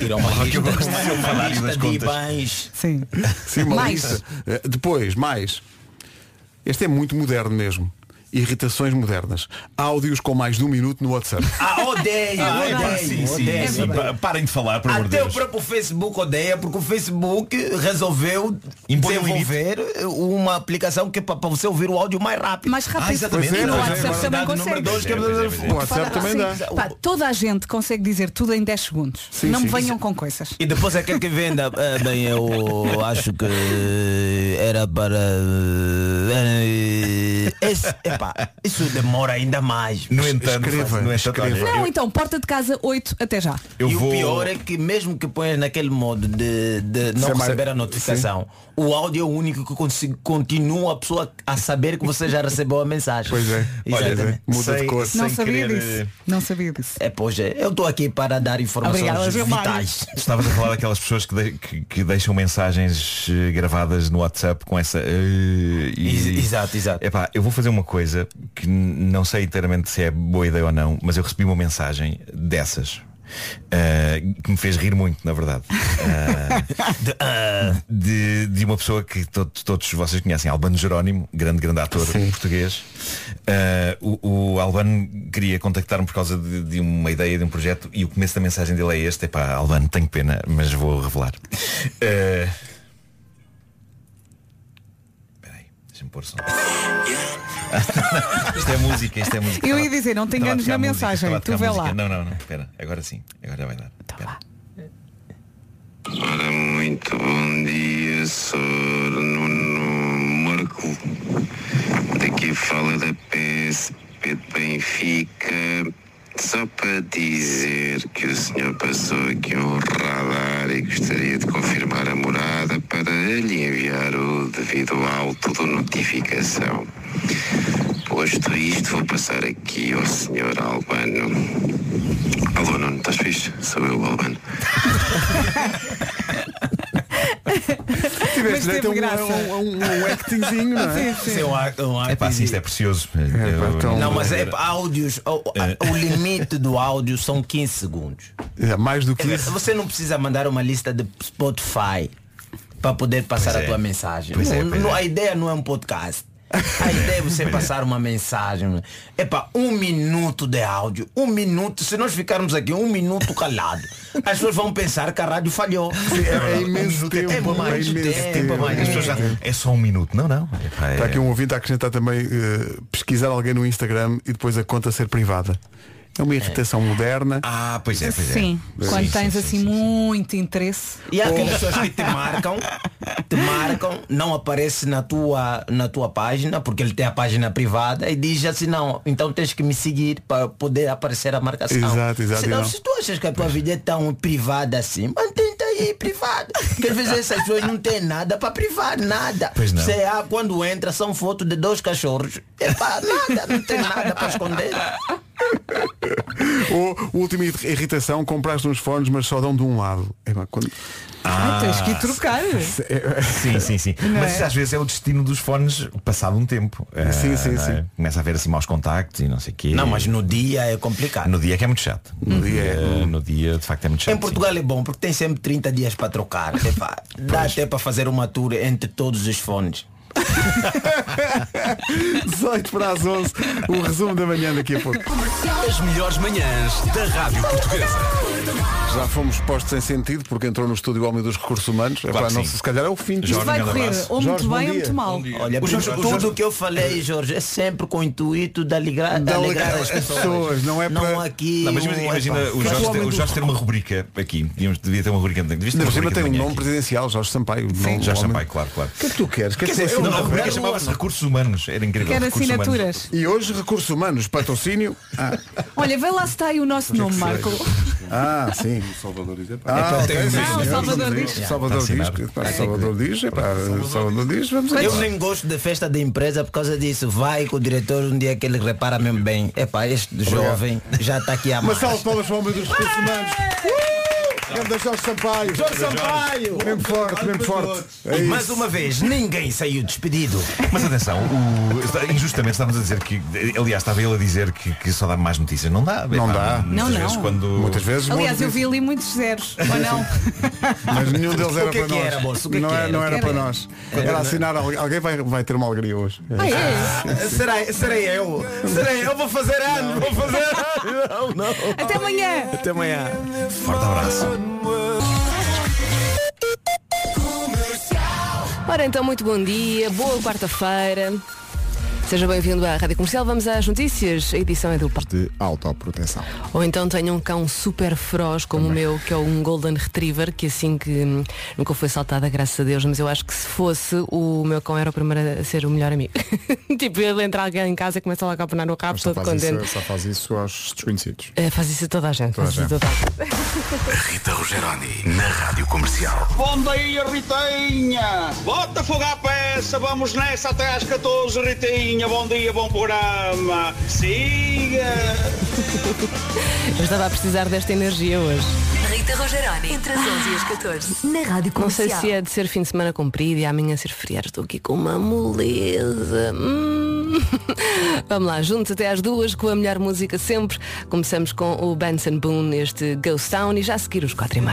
Ir a uma (laughs) que eu lista, gosto do seu uma fadário das contas. bens. Sim. Sim, uma Mais. lista. Eh, Depois, mais. Este é muito moderno mesmo. Irritações modernas. Áudios com mais de um minuto no WhatsApp. (laughs) Ah, odeio, Ah, é pá, odeio, sim, sim, odeio. sim. Pa- Parem de falar, por amor de Até o Deus. próprio Facebook odeia, porque o Facebook resolveu Impõe um desenvolver uma aplicação que é para você ouvir o áudio mais rápido. Mais rápido. Ah, exatamente. E no é, WhatsApp é. também consegue. dois, que é- é, é. O WhatsApp também dá. Pá, toda a gente consegue dizer tudo em 10 segundos. Sim, não sim. me venham com coisas. E depois aquele que vende, eh, (laughs) bem, eu acho que era para. eh, Esse, epá, isso demora ainda mais. No entanto, Escreva, no entanto olha, escreva. Não, eu, então, porta de casa 8, até já. eu e vou... o pior é que mesmo que ponhas naquele modo de, de não Sem mais- receber a notificação, o áudio é o único que consigo, continua a pessoa a saber que você já recebeu a mensagem. Pois é. Olha, Exatamente. Muda de sem- cor. sem Não sabia querer, disso. eh, Não sabia disso. É, pois é, eu estou aqui para dar informações Obrigada, vitais. Estavas a falar daquelas pessoas que, de- que- que deixam mensagens eh, gravadas no WhatsApp com essa. eh, e- Ex- exato, exato. Epá, eu vou fazer uma coisa que n- não sei inteiramente se é boa ideia ou não, mas eu recebi uma mensagem dessas. eh, que me fez rir muito, na verdade. Eh, (laughs) de, de, uma pessoa que to- todos vocês conhecem, Albano Jerónimo, grande, grande ator português. Eh, o, o Albano queria contactar-me por causa de, de uma ideia, de um projeto, e o começo da mensagem dele é este, epá, Albano, tenho pena, mas vou revelar. Espera aí, deixa-me pôr som. (laughs) isto é música, isto é música. Eu ia dizer, não te enganes na música, mensagem, tu vê música. lá. Não, não, não, espera, agora sim, agora já vai dar. Espera. Ora, muito bom dia, sou Nuno Marco. Daqui fala da PSP de Benfica. Só para dizer que o senhor passou aqui um radar e gostaria de confirmar a morada para lhe enviar o devido auto de notificação. Posto isto, vou passar aqui ao senhor Albano. Alô, Nuno, estás fixe? Sou eu, Albano. (laughs) Tiveste direito a teve um, graça. a um, a um, um actingzinho, não é? (laughs) Sim, sim. Ar- um ar- É pá, sim, isto é precioso. Eu- então- Não, mas é áudios. O, a- o limite do áudio são 15 segundos. É, mais do que dizer, isso. Você não precisa mandar uma lista de Spotify para poder passar Pois a é. tua mensagem. Pois é, Não- pois não- é. A ideia não é um podcast. A ideia é você passar uma mensagem. Epá, um minuto de áudio, um minuto, se nós ficarmos aqui um minuto calado, as pessoas vão pensar que a rádio falhou. É imenso tempo, é muito é imenso tempo, tempo. mais. As pessoas já- é só um minuto. Não, não. É- Está aqui um ouvinte a acrescentar também eh, pesquisar alguém no Instagram e depois a conta ser privada. É uma irritação moderna. Ah, pois é, pois Sim, quando tens assim muito interesse. E há aquelas pessoas que te marcam, te marcam, não aparece na tua, na tua página, porque ele tem a página privada e diz assim, não, então tens que me seguir para poder aparecer a marcação. Exato, exato, Senão, não. se tu achas que a tua vida é tão privada assim, mantém-te aí privada. Porque às vezes essas pessoas não têm nada para privar, nada. Pois não. Você, ah, quando entra são fotos de dois cachorros. Epá, nada, não tem nada para esconder. Ou última irritação, compraste uns fones, mas só dão de um lado. É, quando- Ah, tens que ir trocar. Sim, sim, sim. Não Mas é? às vezes é o destino dos fones passado um tempo. Sim, Ah, sim, é? sim. Começa a haver assim maus contactos e não sei o quê. Não, mas no dia é complicado. No dia é que é muito chato. No, dia, Uhum. no dia de facto é muito chato. Em Portugal é bom porque tem sempre 30 dias para trocar. (laughs) Dá até para fazer uma tour entre todos os fones. 18 para as 11, o resumo da manhã daqui a pouco. As melhores manhãs da Rádio Portuguesa. Já fomos postos em sentido porque entrou no estúdio o homem dos recursos humanos. É Claro não se, calhar é o fim Isto vai correr ou muito Jorge, bom bem ou muito mal. Olha, O Jorge- o tudo Jorge- o que eu falei, Jorge, é sempre com o intuito de alegrar, de De alegrar as as pessoas. pessoas, não é para- aqui. Não, mas imagina, o Jorge, o ter, o Jorge ter uma rubrica aqui. Devia ter uma rubrica. Devia ter uma rubrica tem um de nome aqui. presidencial, Jorge Sampaio. Sim, Não- Jorge Sampaio, claro, claro. O que é que tu queres? Quer Quer dizer, não, a rubrica Quero chamava-se Recursos Humanos. Era incrível. Quer Recursos Humanos. assinaturas. E hoje recursos humanos, patrocínio. Ah, (laughs) Olha, vê lá se está aí o nosso nome, Marco. ah sim. Salvador diz, Ah, o senhor. Salvador diz. Salvador diz, Salvador diz, epá, Salvador diz, vamos a Eu nem gosto de festa de empresa por causa disso. Vai com o diretor um dia que ele repara mesmo bem. Epá, este jovem já está aqui há Uma mais. salva de palmas para o homem dos recursos humanos. Grande Jorge Sampaio. Jorge Sampaio! Mesmo forte, mesmo forte. É E mais uma vez, ninguém saiu despedido. Mas atenção, o- injustamente estávamos a dizer que, aliás, estava ele a dizer que, que só dá mais notícias. Não dá. Não Epá, dá. Muitas Não, vezes não. quando. Muitas vezes Aliás, eu vi ali muitos zeros. Ou não? (laughs) mas nenhum deles era é para nós. moço? É não era, não era era? para nós. Era assinar alguém. Alguém vai, vai ter uma alegria hoje. Ah, é? (laughs) será, serei eu? Serei eu? Vou fazer anos, vou fazer anos. Não, não. Até amanhã. Até amanhã. Forte abraço. Ora então, muito bom dia, boa quarta-feira. Seja bem-vindo à Rádio Comercial. Vamos às notícias. A edição é do Paulo. de autoproteção. Ou então tenho um cão super feroz como o meu, que é um Golden Retriever, que assim que hum, nunca foi saltada, graças a Deus, mas eu acho que se fosse, o meu cão era o primeiro a ser o melhor amigo. (laughs) tipo, ele entra alguém em casa e começa lá a capanar no rabo, todo contente. isso, só faz isso aos desconhecidos. É, faz isso a toda a gente. Toda a faz isso a gente. toda a gente. Rita Rogeroni na Rádio Comercial. Bom dia, Ritinha! Bota fogo à peça, vamos nessa até às 14, Ritinha. Bom dia, bom programa. Siga! Eu estava a precisar desta energia hoje. Rita Rogeroni, entre as 11 e as 14, na Rádio Não sei Comercial. se é de ser fim de semana comprido e amanhã ser feriado. Estou aqui com uma moleza. Hum. (laughs) Vamos lá, juntos até às duas com a melhor música sempre. Começamos com o Benson Boone, este Ghost Town e já a seguir os quatro e meia.